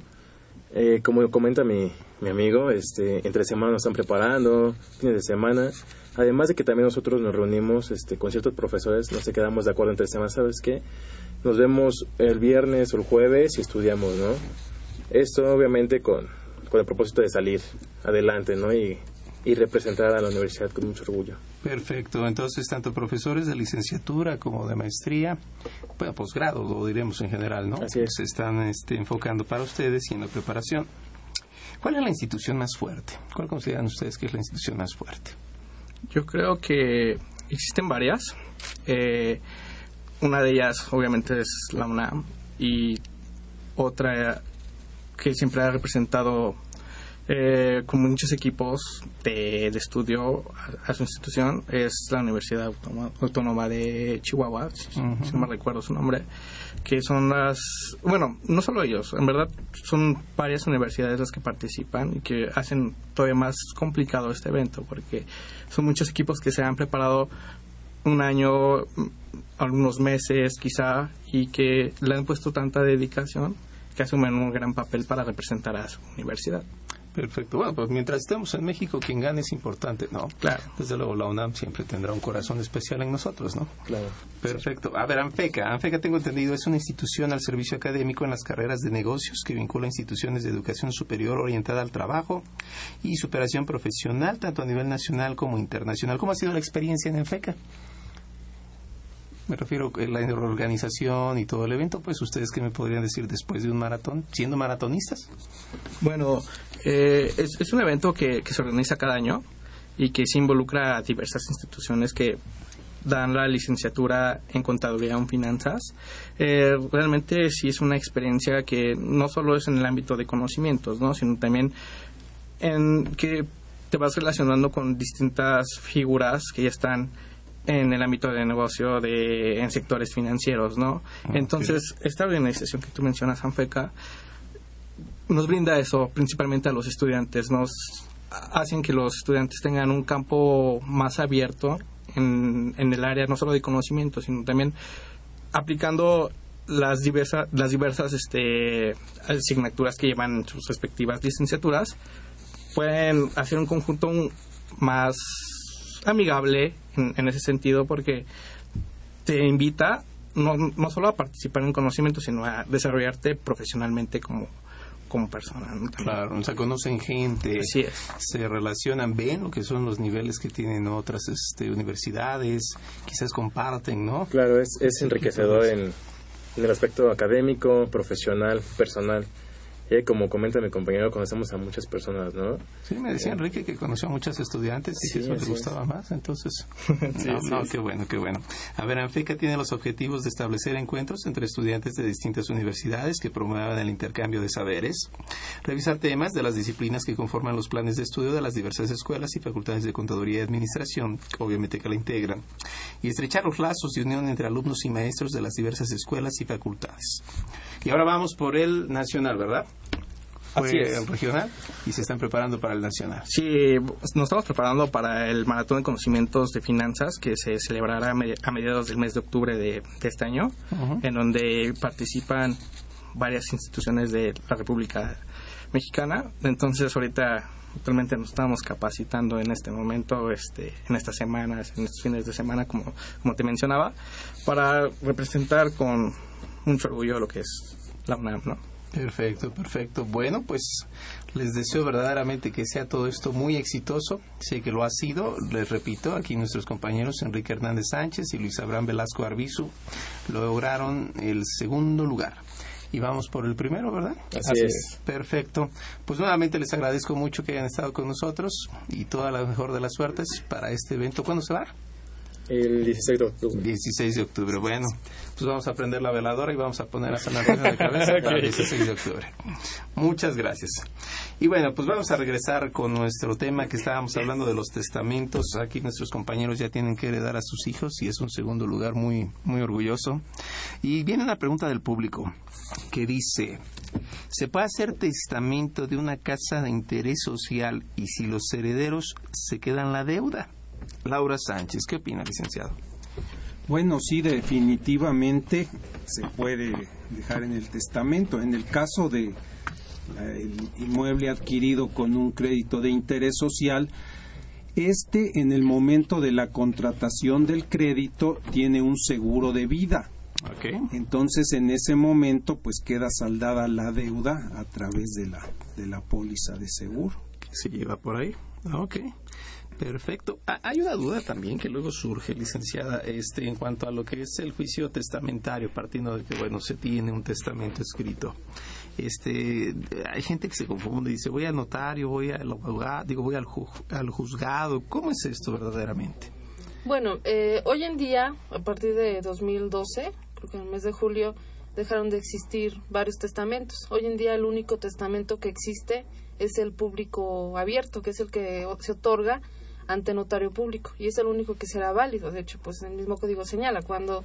Eh, como comenta mi, mi amigo, este, entre semana nos están preparando, fines de semana. Además de que también nosotros nos reunimos este, con ciertos profesores, nos quedamos de acuerdo entre semanas, ¿sabes qué? Nos vemos el viernes o el jueves y estudiamos, ¿no? Esto obviamente con, con el propósito de salir adelante, ¿no? Y, y representar a la universidad con mucho orgullo. Perfecto. Entonces, tanto profesores de licenciatura como de maestría, bueno, posgrado, lo diremos en general, ¿no? Así es. Se están este, enfocando para ustedes y en la preparación. ¿Cuál es la institución más fuerte? ¿Cuál consideran ustedes que es la institución más fuerte? Yo creo que existen varias. Eh, una de ellas, obviamente, es la UNAM y otra que siempre ha representado eh, con muchos equipos de, estudio a, su institución es la Universidad Autónoma, de Chihuahua, si, no me recuerdo su nombre, que son las, bueno, no solo ellos, en verdad son varias universidades las que participan y que hacen todavía más complicado este evento, porque son muchos equipos que se han preparado un año, algunos meses quizá, y que le han puesto tanta dedicación que asumen un gran papel para representar a su universidad. Perfecto. Bueno, pues mientras estemos en México, quien gane es importante, ¿no? Claro. Desde luego, la UNAM siempre tendrá un corazón especial en nosotros, ¿no? Claro. Perfecto. A ver, ANFECA. ANFECA, tengo entendido, es una institución al servicio académico en las carreras de negocios que vincula instituciones de educación superior orientada al trabajo y superación profesional, tanto a nivel nacional como internacional. ¿Cómo ha sido la experiencia en ANFECA? Me refiero a la organización y todo el evento, pues ustedes qué me podrían decir después de un maratón, siendo maratonistas. Bueno, eh, es, un evento que, se organiza cada año y que se involucra a diversas instituciones que dan la licenciatura en contaduría o finanzas. Eh, realmente sí es una experiencia que no solo es en el ámbito de conocimientos, ¿no? sino también en que te vas relacionando con distintas figuras que ya están en el ámbito de negocio de en sectores financieros, ¿no? Ah, Entonces, esta organización que tú mencionas, ANFECA, nos brinda eso principalmente a los estudiantes, nos hacen que los estudiantes tengan un campo más abierto en, en el área no solo de conocimiento, sino también aplicando las diversas las diversas este, asignaturas que llevan sus respectivas licenciaturas pueden hacer un conjunto más amigable en, ese sentido porque te invita no, no solo a participar en conocimiento, sino a desarrollarte profesionalmente como, como persona. Claro, o sea, conocen gente, se relacionan, ven lo que son los niveles que tienen otras este, universidades, quizás comparten, ¿no? Claro, es, es enriquecedor en, en el aspecto académico, profesional, personal. Y como comenta mi compañero, conocemos a muchas personas, ¿no? Sí, me decía Enrique que conoció a muchas estudiantes y que eso le gustaba más, entonces... no, no, qué bueno, qué bueno. A ver, ANFECA tiene los objetivos de establecer encuentros entre estudiantes de distintas universidades que promuevan el intercambio de saberes, revisar temas de las disciplinas que conforman los planes de estudio de las diversas escuelas y facultades de contaduría y administración, obviamente que la integran, y estrechar los lazos de unión entre alumnos y maestros de las diversas escuelas y facultades. Y ahora vamos por el nacional, ¿verdad? Fue el regional y se están preparando para el nacional. Sí, nos estamos preparando para el maratón de conocimientos de finanzas que se celebrará a mediados del mes de octubre de, este año, en donde participan varias instituciones de la República Mexicana. Entonces, ahorita actualmente nos estamos capacitando en este momento, este, en estas semanas, en estos fines de semana, como, como te mencionaba, para representar con mucho orgullo lo que es la UNAM, ¿no? Perfecto, perfecto. Bueno, pues les deseo verdaderamente que sea todo esto muy exitoso. Sé que lo ha sido. Les repito, aquí nuestros compañeros Enrique Hernández Sánchez y Luis Abraham Velasco Arbizu lograron el segundo lugar. Y vamos por el primero, ¿verdad? Así, es. Perfecto. Pues nuevamente les agradezco mucho que hayan estado con nosotros y toda la mejor de las suertes para este evento. ¿Cuándo se va? El 16 de octubre. 16 de octubre, bueno. Pues vamos a prender la veladora y vamos a poner a San Antonio de cabeza para el 16 de octubre. Muchas gracias. Y bueno, pues vamos a regresar con nuestro tema que estábamos hablando de los testamentos. Aquí nuestros compañeros ya tienen que heredar a sus hijos y es un segundo lugar muy, muy orgulloso. Y viene una pregunta del público que dice, ¿se puede hacer testamento de una casa de interés social y si los herederos se quedan la deuda? Laura Sánchez, ¿qué opina, licenciado? Bueno, sí, definitivamente se puede dejar en el testamento. En el caso de el inmueble adquirido con un crédito de interés social, este en el momento de la contratación del crédito tiene un seguro de vida. Entonces, en ese momento, pues queda saldada la deuda a través de la, de la póliza de seguro. Que se lleva por ahí. Ah, ok. Perfecto. Ah, hay una duda también que luego surge, licenciada, este, en cuanto a lo que es el juicio testamentario, partiendo de que, bueno, se tiene un testamento escrito. Este, hay gente que se confunde y dice, voy al notario, voy al abogado, digo, voy al, al juzgado. ¿Cómo es esto verdaderamente? Bueno, eh, hoy en día, a partir de 2012, creo que en el mes de julio, dejaron de existir varios testamentos. Hoy en día el único testamento que existe es el público abierto, que es el que se otorga ante notario público y es el único que será válido. De hecho, pues el mismo código señala cuando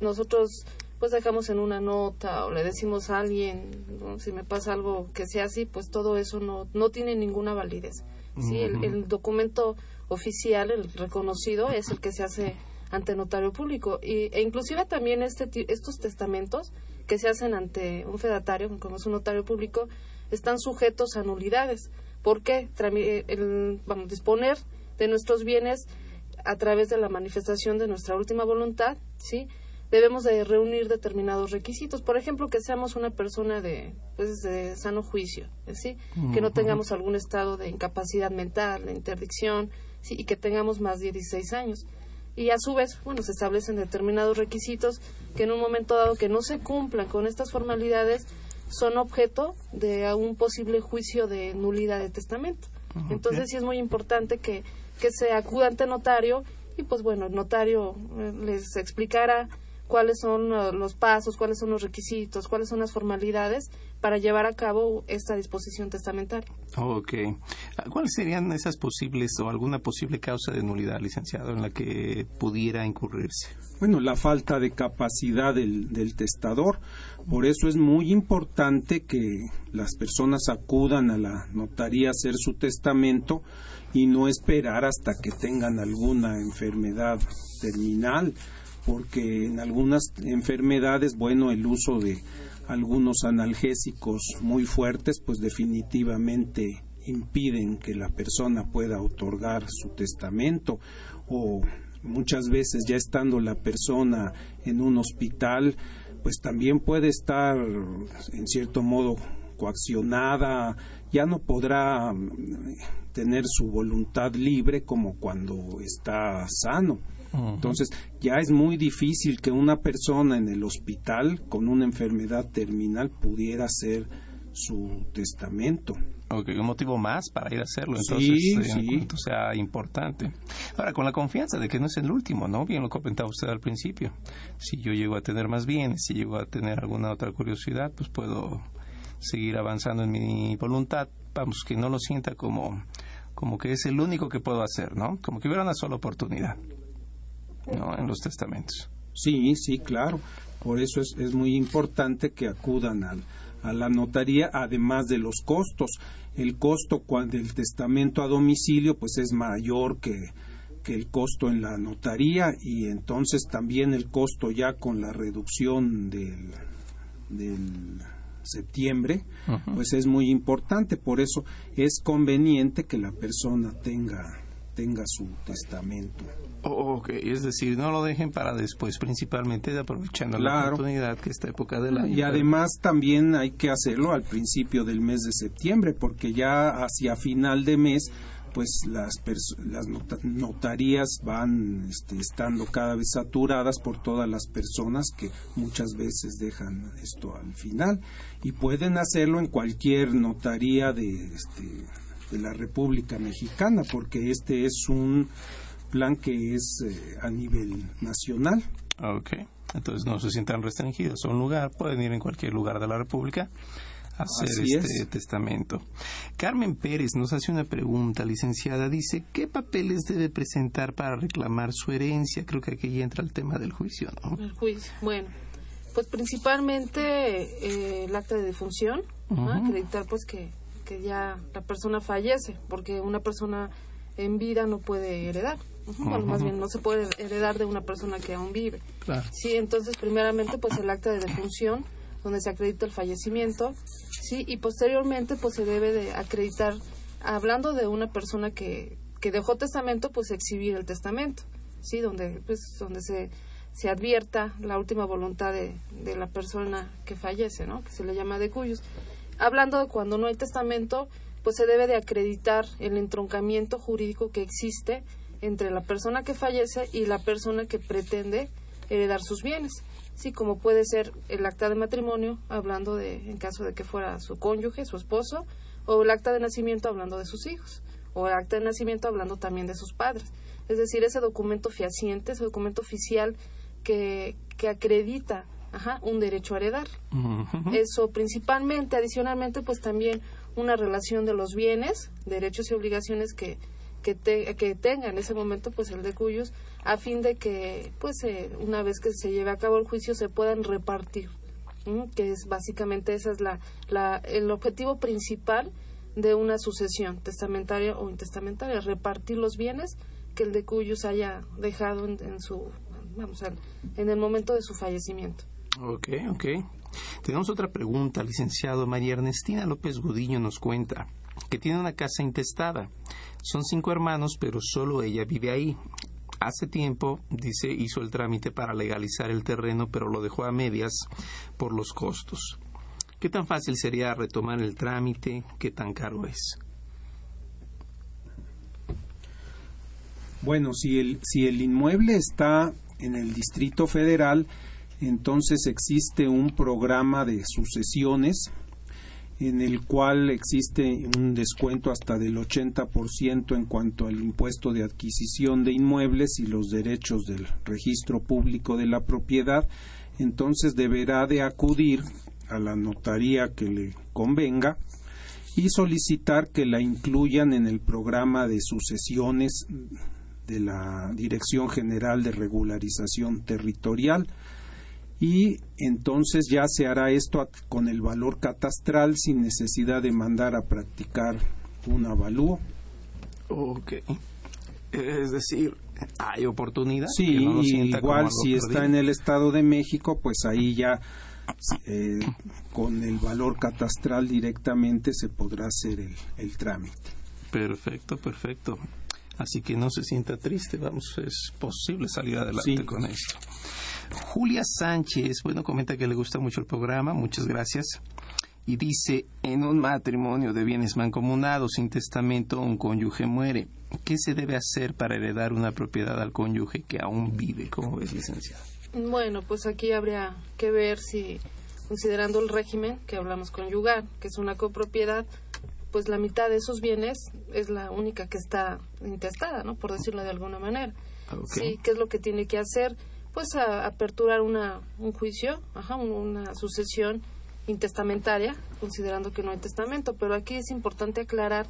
nosotros pues dejamos en una nota o le decimos a alguien si me pasa algo que sea así, pues todo eso no no tiene ninguna validez. Sí, el, documento oficial, el reconocido, es el que se hace ante notario público y, e inclusive también este estos testamentos que se hacen ante un fedatario, como es un notario público, están sujetos a nulidades. ¿Por qué? El, vamos, disponer de nuestros bienes a través de la manifestación de nuestra última voluntad, ¿sí? Debemos de reunir determinados requisitos, por ejemplo, que seamos una persona de, pues, de sano juicio, ¿sí? Que no tengamos algún estado de incapacidad mental, de interdicción, ¿sí? Y que tengamos más de 16 años. Y a su vez, bueno, se establecen determinados requisitos que en un momento dado que no se cumplan con estas formalidades son objeto de un posible juicio de nulidad de testamento. Entonces sí es muy importante que que se acuda ante notario y pues bueno, el notario eh, les explicará cuáles son eh, los pasos, cuáles son los requisitos, cuáles son las formalidades para llevar a cabo esta disposición testamentaria. Ok. ¿Cuáles serían esas posibles o alguna posible causa de nulidad, licenciado, en la que pudiera incurrirse? Bueno, la falta de capacidad del, del testador. Por eso es muy importante que las personas acudan a la notaría a hacer su testamento y no esperar hasta que tengan alguna enfermedad terminal, porque en algunas enfermedades, bueno, el uso de algunos analgésicos muy fuertes, pues definitivamente impiden que la persona pueda otorgar su testamento o muchas veces ya estando la persona en un hospital, pues también puede estar en cierto modo coaccionada, ya no podrá tener su voluntad libre como cuando está sano. Entonces, ya es muy difícil que una persona en el hospital con una enfermedad terminal pudiera hacer su testamento. Ok, un motivo más para ir a hacerlo, entonces sí, sí. sea importante. Ahora, con la confianza de que no es el último, ¿no? Bien lo comentaba usted al principio. Si yo llego a tener más bienes, si llego a tener alguna otra curiosidad, pues puedo seguir avanzando en mi voluntad. Vamos, que no lo sienta como como que es el único que puedo hacer, ¿no? Como que hubiera una sola oportunidad, ¿no? En los testamentos. Sí, sí, claro. Por eso es, es muy importante que acudan al, a la notaría, además de los costos. El costo del testamento a domicilio, pues es mayor que, que el costo en la notaría y entonces también el costo ya con la reducción del, del septiembre, pues es muy importante. Por eso es conveniente que la persona tenga, tenga su testamento. Ok, es decir, no lo dejen para después, principalmente aprovechando la oportunidad que esta época del año. Y además también hay que hacerlo al principio del mes de septiembre, porque ya hacia final de mes pues las, las notarías van este, estando cada vez saturadas por todas las personas que muchas veces dejan esto al final y pueden hacerlo en cualquier notaría de, este, de la República Mexicana porque este es un plan que es eh, a nivel nacional. Ok, entonces no se sientan restringidos a un lugar, pueden ir en cualquier lugar de la República hacer este testamento. Carmen Pérez nos hace una pregunta, licenciada. Dice, ¿qué papeles debe presentar para reclamar su herencia? Creo que aquí entra el tema del juicio, ¿no? El juicio, bueno. Pues principalmente eh, el acta de defunción, acreditar pues que, que ya la persona fallece, porque una persona en vida no puede heredar. Bueno, más bien no se puede heredar de una persona que aún vive. Claro. Sí, entonces primeramente pues el acta de defunción donde se acredita el fallecimiento, sí, y posteriormente pues se debe de acreditar, hablando de una persona que, que dejó testamento, pues exhibir el testamento, sí, donde pues donde se se advierta la última voluntad de, de la persona que fallece, ¿no? que se le llama de cuyos. Hablando de cuando no hay testamento, pues se debe de acreditar el entroncamiento jurídico que existe entre la persona que fallece y la persona que pretende heredar sus bienes. Sí, como puede ser el acta de matrimonio, hablando de, en caso de que fuera su cónyuge, su esposo, o el acta de nacimiento hablando de sus hijos, o el acta de nacimiento hablando también de sus padres. Es decir, ese documento fehaciente, ese documento oficial que, que acredita un derecho a heredar. Eso principalmente, adicionalmente, pues también una relación de los bienes, derechos y obligaciones que, que, que tenga en ese momento pues el de cuyos, a fin de que pues eh, una vez que se lleve a cabo el juicio se puedan repartir, que es básicamente esa es la, la, el objetivo principal de una sucesión testamentaria o intestamentaria, repartir los bienes que el de cuyos haya dejado en su vamos a, en el momento de su fallecimiento. Ok, ok. Tenemos otra pregunta, licenciado. María Ernestina López Gudiño nos cuenta que tiene una casa intestada. Son cinco hermanos, pero solo ella vive ahí. Hace tiempo, dice, hizo el trámite para legalizar el terreno, pero lo dejó a medias por los costos. ¿Qué tan fácil sería retomar el trámite? ¿Qué tan caro es? Bueno, si el, si el inmueble está en el Distrito Federal, entonces existe un programa de sucesiones en el cual existe un descuento hasta del 80% en cuanto al impuesto de adquisición de inmuebles y los derechos del registro público de la propiedad, entonces deberá de acudir a la notaría que le convenga y solicitar que la incluyan en el programa de sucesiones de la Dirección General de Regularización Territorial y entonces ya se hará esto con el valor catastral sin necesidad de mandar a practicar un avalúo. Ok. Es decir, hay oportunidad. Sí, igual si está en el Estado de México, pues ahí ya eh, con el valor catastral directamente se podrá hacer el, el trámite. Perfecto, perfecto. Así que no se sienta triste, vamos, es posible salir adelante con esto. Julia Sánchez, bueno, comenta que le gusta mucho el programa, muchas gracias. Y dice, en un matrimonio de bienes mancomunados sin testamento, un cónyuge muere. ¿Qué se debe hacer para heredar una propiedad al cónyuge que aún vive? ¿Cómo ves, licenciada? Bueno, pues aquí habría que ver si, considerando el régimen que hablamos conyugar, que es una copropiedad, pues la mitad de esos bienes es la única que está intestada, ¿no? Por decirlo de alguna manera. Sí, ¿qué es lo que tiene que hacer? Pues aperturar una, un juicio, ajá, una sucesión intestamentaria, considerando que no hay testamento. Pero aquí es importante aclarar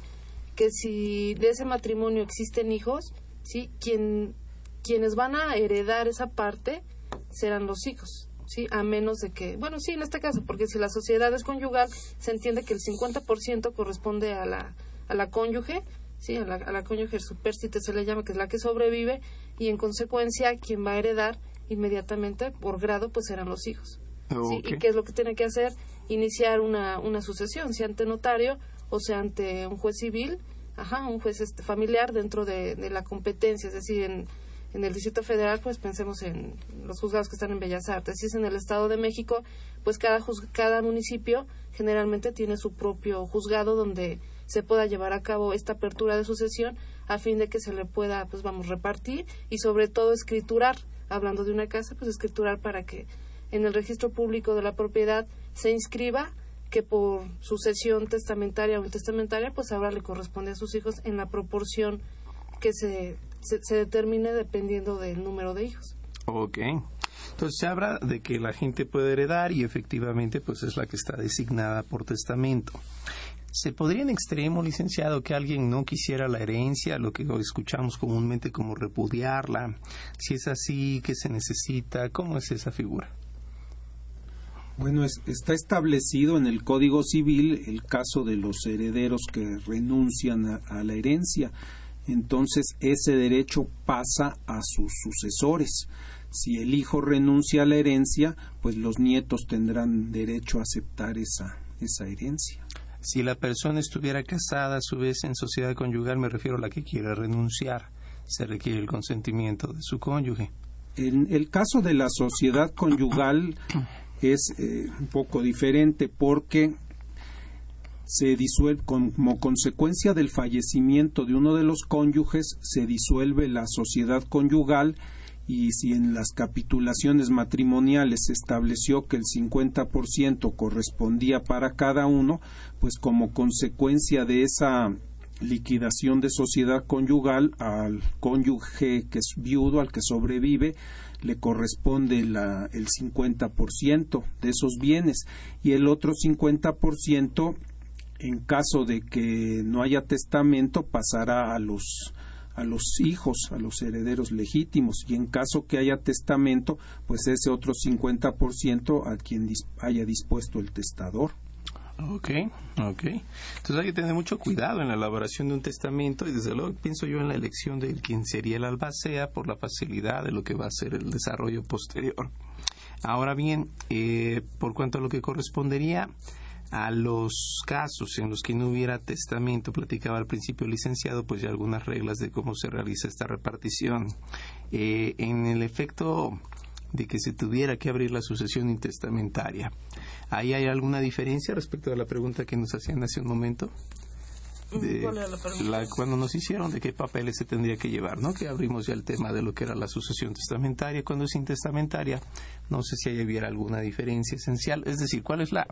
que si de ese matrimonio existen hijos, sí, quien, quienes van a heredar esa parte serán los hijos. ¿sí? A menos de que, bueno, sí, en este caso, porque si la sociedad es conyugal, se entiende que el 50% corresponde a la, a la cónyuge, ¿sí? A la, a la cónyuge superstite se le llama, que es la que sobrevive, y en consecuencia, quien va a heredar inmediatamente, por grado, pues serán los hijos. ¿sí? ¿Y qué es lo que tiene que hacer? Iniciar una, una sucesión, sea ante notario o sea ante un juez civil, ajá, un juez este, familiar dentro de, de la competencia, es decir, en en el Distrito Federal, pues pensemos en los juzgados que están en Bellas Artes. Si es en el Estado de México, pues cada, cada municipio generalmente tiene su propio juzgado donde se pueda llevar a cabo esta apertura de sucesión a fin de que se le pueda, pues vamos, repartir y sobre todo escriturar, hablando de una casa, pues escriturar para que en el registro público de la propiedad se inscriba que por sucesión testamentaria o intestamentaria, pues ahora le corresponde a sus hijos en la proporción que se se, determine dependiendo del número de hijos. Ok. Entonces se habla de que la gente puede heredar y efectivamente pues es la que está designada por testamento. ¿Se podría en extremo, licenciado, que alguien no quisiera la herencia, lo que escuchamos comúnmente como repudiarla? Si es así, ¿qué se necesita? ¿Cómo es esa figura? Bueno, está establecido en el Código Civil el caso de los herederos que renuncian a la herencia entonces ese derecho pasa a sus sucesores. Si el hijo renuncia a la herencia, pues los nietos tendrán derecho a aceptar esa, esa herencia. Si la persona estuviera casada, a su vez en sociedad conyugal, me refiero a la que quiera renunciar, se requiere el consentimiento de su cónyuge. En el caso de la sociedad conyugal es eh, un poco diferente porque se disuelve como consecuencia del fallecimiento de uno de los cónyuges se disuelve la sociedad conyugal y si en las capitulaciones matrimoniales se estableció que el 50% correspondía para cada uno, pues como consecuencia de esa liquidación de sociedad conyugal al cónyuge que es viudo, al que sobrevive, le corresponde la, el 50% de esos bienes. Y el otro 50% en caso de que no haya testamento pasará a los a los hijos, a los herederos legítimos y en caso que haya testamento, pues ese otro 50% a quien haya dispuesto el testador. Ok, ok. Entonces hay que tener mucho cuidado en la elaboración de un testamento y desde luego pienso yo en la elección de quien sería el albacea por la facilidad de lo que va a ser el desarrollo posterior. Ahora bien, eh, por cuanto a lo que correspondería a los casos en los que no hubiera testamento, platicaba al principio licenciado, pues ya algunas reglas de cómo se realiza esta repartición. Eh, en el efecto de que se tuviera que abrir la sucesión intestamentaria. ¿Ahí hay alguna diferencia respecto a la pregunta que nos hacían hace un momento? La cuando nos hicieron de qué papeles se tendría que llevar, ¿no? Que abrimos ya el tema de lo que era la sucesión testamentaria. Cuando es intestamentaria, no sé si hubiera alguna diferencia esencial. Es decir, ¿cuál es la,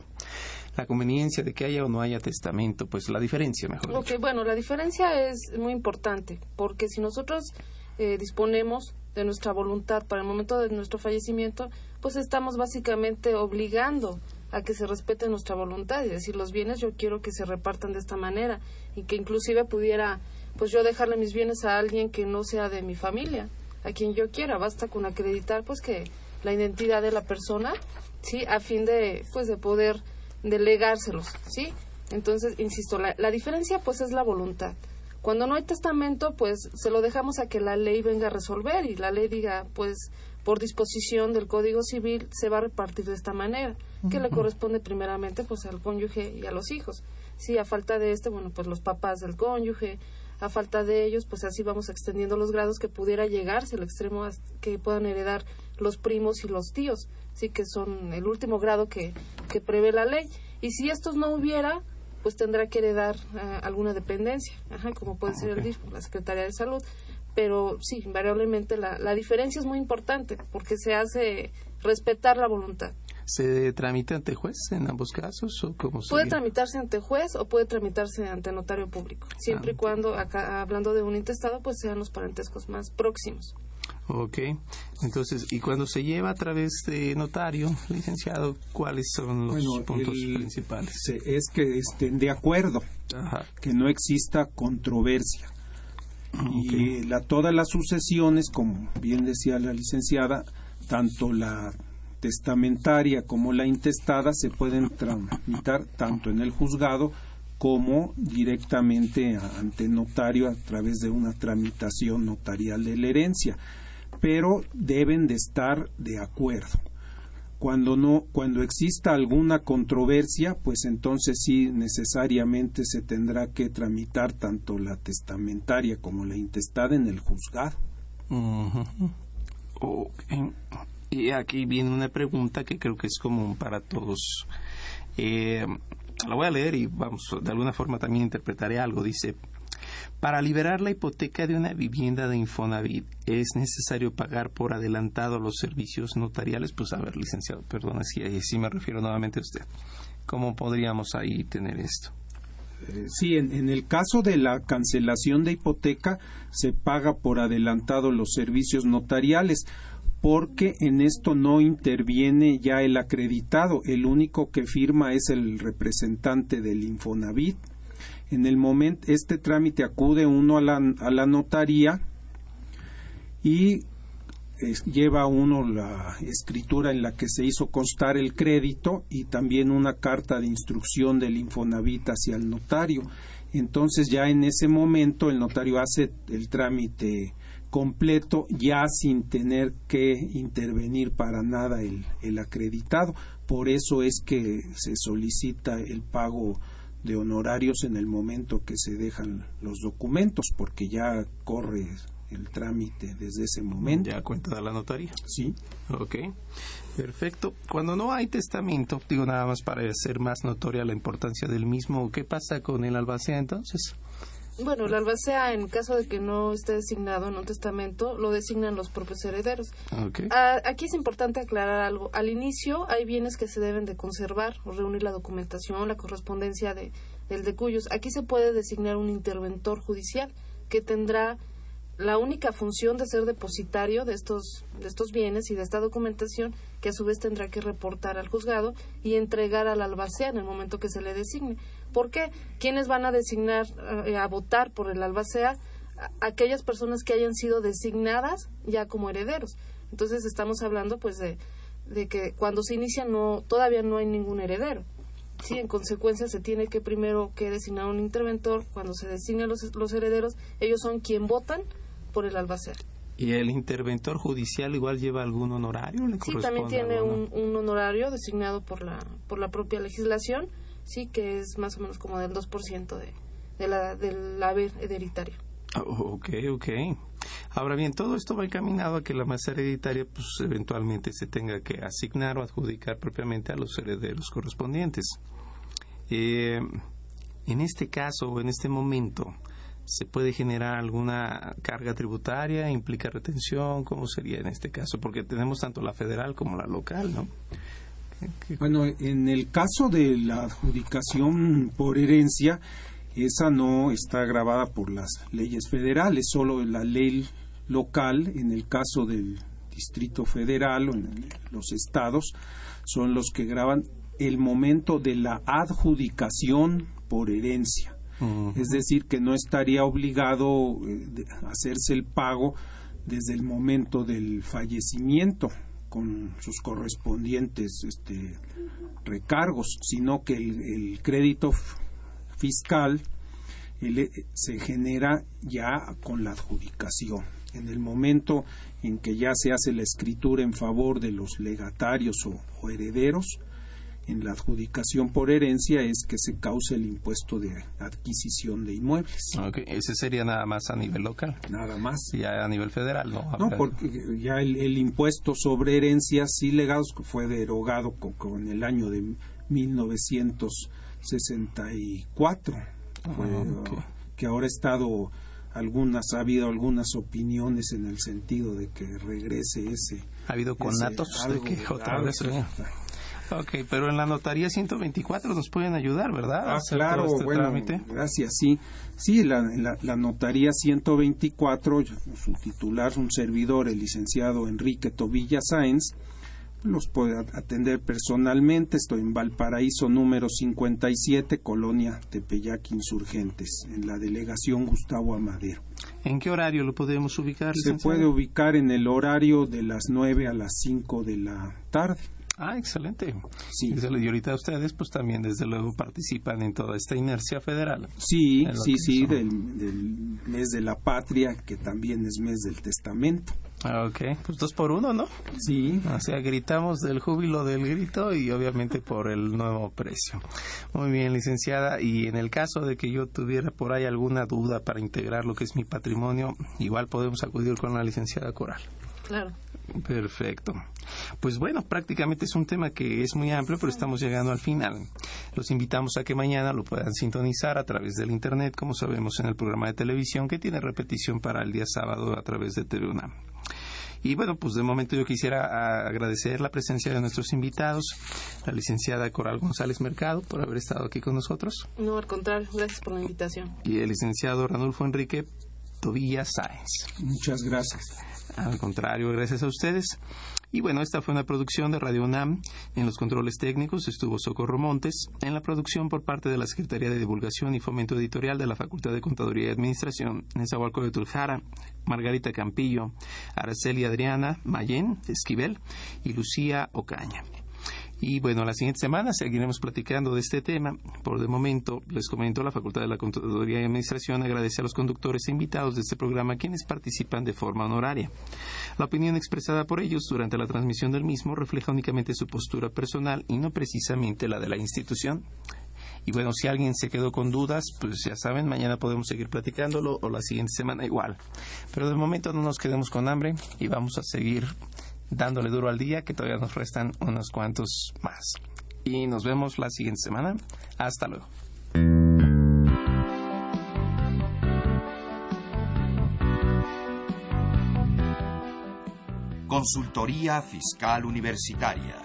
la conveniencia de que haya o no haya testamento? Pues la diferencia, mejor. Ok, bueno, la diferencia es muy importante, porque si nosotros eh, disponemos de nuestra voluntad para el momento de nuestro fallecimiento, pues estamos básicamente obligando a que se respete nuestra voluntad y decir los bienes yo quiero que se repartan de esta manera y que inclusive pudiera pues yo dejarle mis bienes a alguien que no sea de mi familia, a quien yo quiera, basta con acreditar pues que la identidad de la persona, sí, a fin de pues de poder delegárselos, sí. Entonces, insisto, la, la diferencia pues es la voluntad. Cuando no hay testamento, pues se lo dejamos a que la ley venga a resolver y la ley diga, pues por disposición del Código Civil se va a repartir de esta manera, que le corresponde primeramente pues al cónyuge y a los hijos. Si a falta de este, bueno, pues los papás del cónyuge, a falta de ellos, pues así vamos extendiendo los grados que pudiera llegarse al extremo que puedan heredar los primos y los tíos, sí que son el último grado que, que prevé la ley. Y si estos no hubiera, pues tendrá que heredar eh, alguna dependencia, como puede ser el DIF, la Secretaría de Salud. Pero sí, invariablemente la, la diferencia es muy importante porque se hace respetar la voluntad. ¿Se tramita ante juez en ambos casos o cómo Puede tramitarse ante juez o puede tramitarse ante notario público, siempre y ah. cuando, acá, hablando de un intestado, pues sean los parentescos más próximos. Ok, entonces, ¿y cuando se lleva a través de notario, licenciado, cuáles son los puntos principales? Es que estén de acuerdo, que no exista controversia. Y la, todas las sucesiones, como bien decía la licenciada, tanto la testamentaria como la intestada se pueden tramitar tanto en el juzgado como directamente ante notario a través de una tramitación notarial de la herencia pero deben de estar de acuerdo. Cuando no, cuando exista alguna controversia, pues entonces sí necesariamente se tendrá que tramitar tanto la testamentaria como la intestada en el juzgado. Y aquí viene una pregunta que creo que es común para todos. Eh, la voy a leer y vamos, de alguna forma también interpretaré algo. Dice, para liberar la hipoteca de una vivienda de Infonavit, ¿es necesario pagar por adelantado los servicios notariales? Pues a ver, licenciado, perdona si sí me refiero nuevamente a usted. ¿Cómo podríamos ahí tener esto? Eh, sí, en, el caso de la cancelación de hipoteca se paga por adelantado los servicios notariales porque en esto no interviene ya el acreditado, el único que firma es el representante del Infonavit en el momento este trámite acude uno a la, notaría y lleva uno la escritura en la que se hizo constar el crédito y también una carta de instrucción del Infonavit hacia el notario. Entonces ya en ese momento el notario hace el trámite completo ya sin tener que intervenir para nada el, el acreditado. Por eso es que se solicita el pago de honorarios en el momento que se dejan los documentos, porque ya corre el trámite desde ese momento. Ya cuenta de la notaría. Sí. Ok, perfecto. Cuando no hay testamento, digo nada más para hacer más notoria la importancia del mismo, ¿qué pasa con el albacea entonces? Bueno, el albacea, en caso de que no esté designado en un testamento, lo designan los propios herederos. Okay. Ah, aquí es importante aclarar algo. Al inicio hay bienes que se deben de conservar o reunir la documentación, la correspondencia de, del de cuyos. Aquí se puede designar un interventor judicial que tendrá la única función de ser depositario de estos, de estos bienes y de esta documentación que a su vez tendrá que reportar al juzgado y entregar al albacea en el momento que se le designe. ¿Por qué? ¿Quiénes van a designar eh, a votar por el albacea? aquellas personas que hayan sido designadas ya como herederos. Entonces estamos hablando pues de, de que cuando se inicia no todavía no hay ningún heredero. Sí, en consecuencia se tiene que primero que designar un interventor. Cuando se designan los, los herederos, ellos son quien votan por el albacea. ¿Y el interventor judicial igual lleva algún honorario? sí, también tiene un, un, honorario designado por la, por la propia legislación, sí, que es más o menos como del 2% de, de la, del haber hereditario. Oh, ok, ok. Ahora bien, todo esto va encaminado a que la masa hereditaria pues eventualmente se tenga que asignar o adjudicar propiamente a los herederos correspondientes. Eh, en este caso o en este momento, ¿Se puede generar alguna carga tributaria? ¿Implica retención? ¿Cómo sería en este caso? Porque tenemos tanto la federal como la local, ¿no? Bueno, en el caso de la adjudicación por herencia, esa no está grabada por las leyes federales, solo la ley local, en el caso del Distrito Federal o en los estados, son los que graban el momento de la adjudicación por herencia. Es decir, que no estaría obligado eh, hacerse el pago desde el momento del fallecimiento con sus correspondientes este, recargos, sino que el, crédito fiscal eh, se genera ya con la adjudicación. En el momento en que ya se hace la escritura en favor de los legatarios o herederos, en la adjudicación por herencia es que se cause el impuesto de adquisición de inmuebles. Ese sería nada más a nivel local. Nada más. Ya a nivel federal, ¿no? No, porque ya el, impuesto sobre herencias y legados fue derogado con, el año de 1964. Ah, que ahora ha estado algunas ha habido algunas opiniones en el sentido de que regrese ese ha habido conatos de que otra vez Ok, pero en la notaría 124 nos pueden ayudar, ¿verdad? Ah, claro, este bueno, gracias, sí. Sí, la, la, notaría 124, su titular, un servidor, el licenciado Enrique Tobilla Sáenz, los puede atender personalmente. Estoy en Valparaíso número 57, Colonia Tepeyac Insurgentes, en la delegación Gustavo Amadero. ¿En qué horario lo podemos ubicar? Se puede ubicar en el horario de las 9 a las 5 de la tarde. Ah, excelente. Sí. Y ahorita ustedes, pues también, desde luego, participan en toda esta inercia federal. Sí, sí, sí, del, mes de la patria, que también es mes del testamento. Ah, ok, pues dos por uno, ¿no? Sí. O sea, gritamos del júbilo del grito y obviamente por el nuevo precio. Muy bien, licenciada. Y en el caso de que yo tuviera por ahí alguna duda para integrar lo que es mi patrimonio, igual podemos acudir con la licenciada Coral. Claro. Perfecto. Pues bueno, prácticamente es un tema que es muy amplio, pero estamos llegando al final. Los invitamos a que mañana lo puedan sintonizar a través del Internet, como sabemos en el programa de televisión que tiene repetición para el día sábado a través de TV Y bueno, pues de momento yo quisiera agradecer la presencia de nuestros invitados, la licenciada Coral González Mercado por haber estado aquí con nosotros. No, al contrario, gracias por la invitación. Y el licenciado Ranulfo Enrique Tobilla Sáenz. Muchas gracias. Al contrario, gracias a ustedes. Y bueno, esta fue una producción de Radio UNAM. En los controles técnicos estuvo Socorro Montes. En la producción por parte de la Secretaría de Divulgación y Fomento Editorial de la Facultad de Contaduría y Administración, Nezahualcóyotl de Tuljara, Margarita Campillo, Araceli Adriana Mayén Esquivel y Lucía Ocaña. Y bueno, la siguiente semana seguiremos platicando de este tema. Por de momento, les comento, la Facultad de la Contaduría y Administración agradece a los conductores e invitados de este programa quienes participan de forma honoraria. La opinión expresada por ellos durante la transmisión del mismo refleja únicamente su postura personal y no precisamente la de la institución. Y bueno, si alguien se quedó con dudas, pues ya saben, mañana podemos seguir platicándolo o la siguiente semana igual. Pero de momento no nos quedemos con hambre y vamos a seguir dándole duro al día, que todavía nos restan unos cuantos más. Y nos vemos la siguiente semana. Hasta luego. Consultoría Fiscal Universitaria.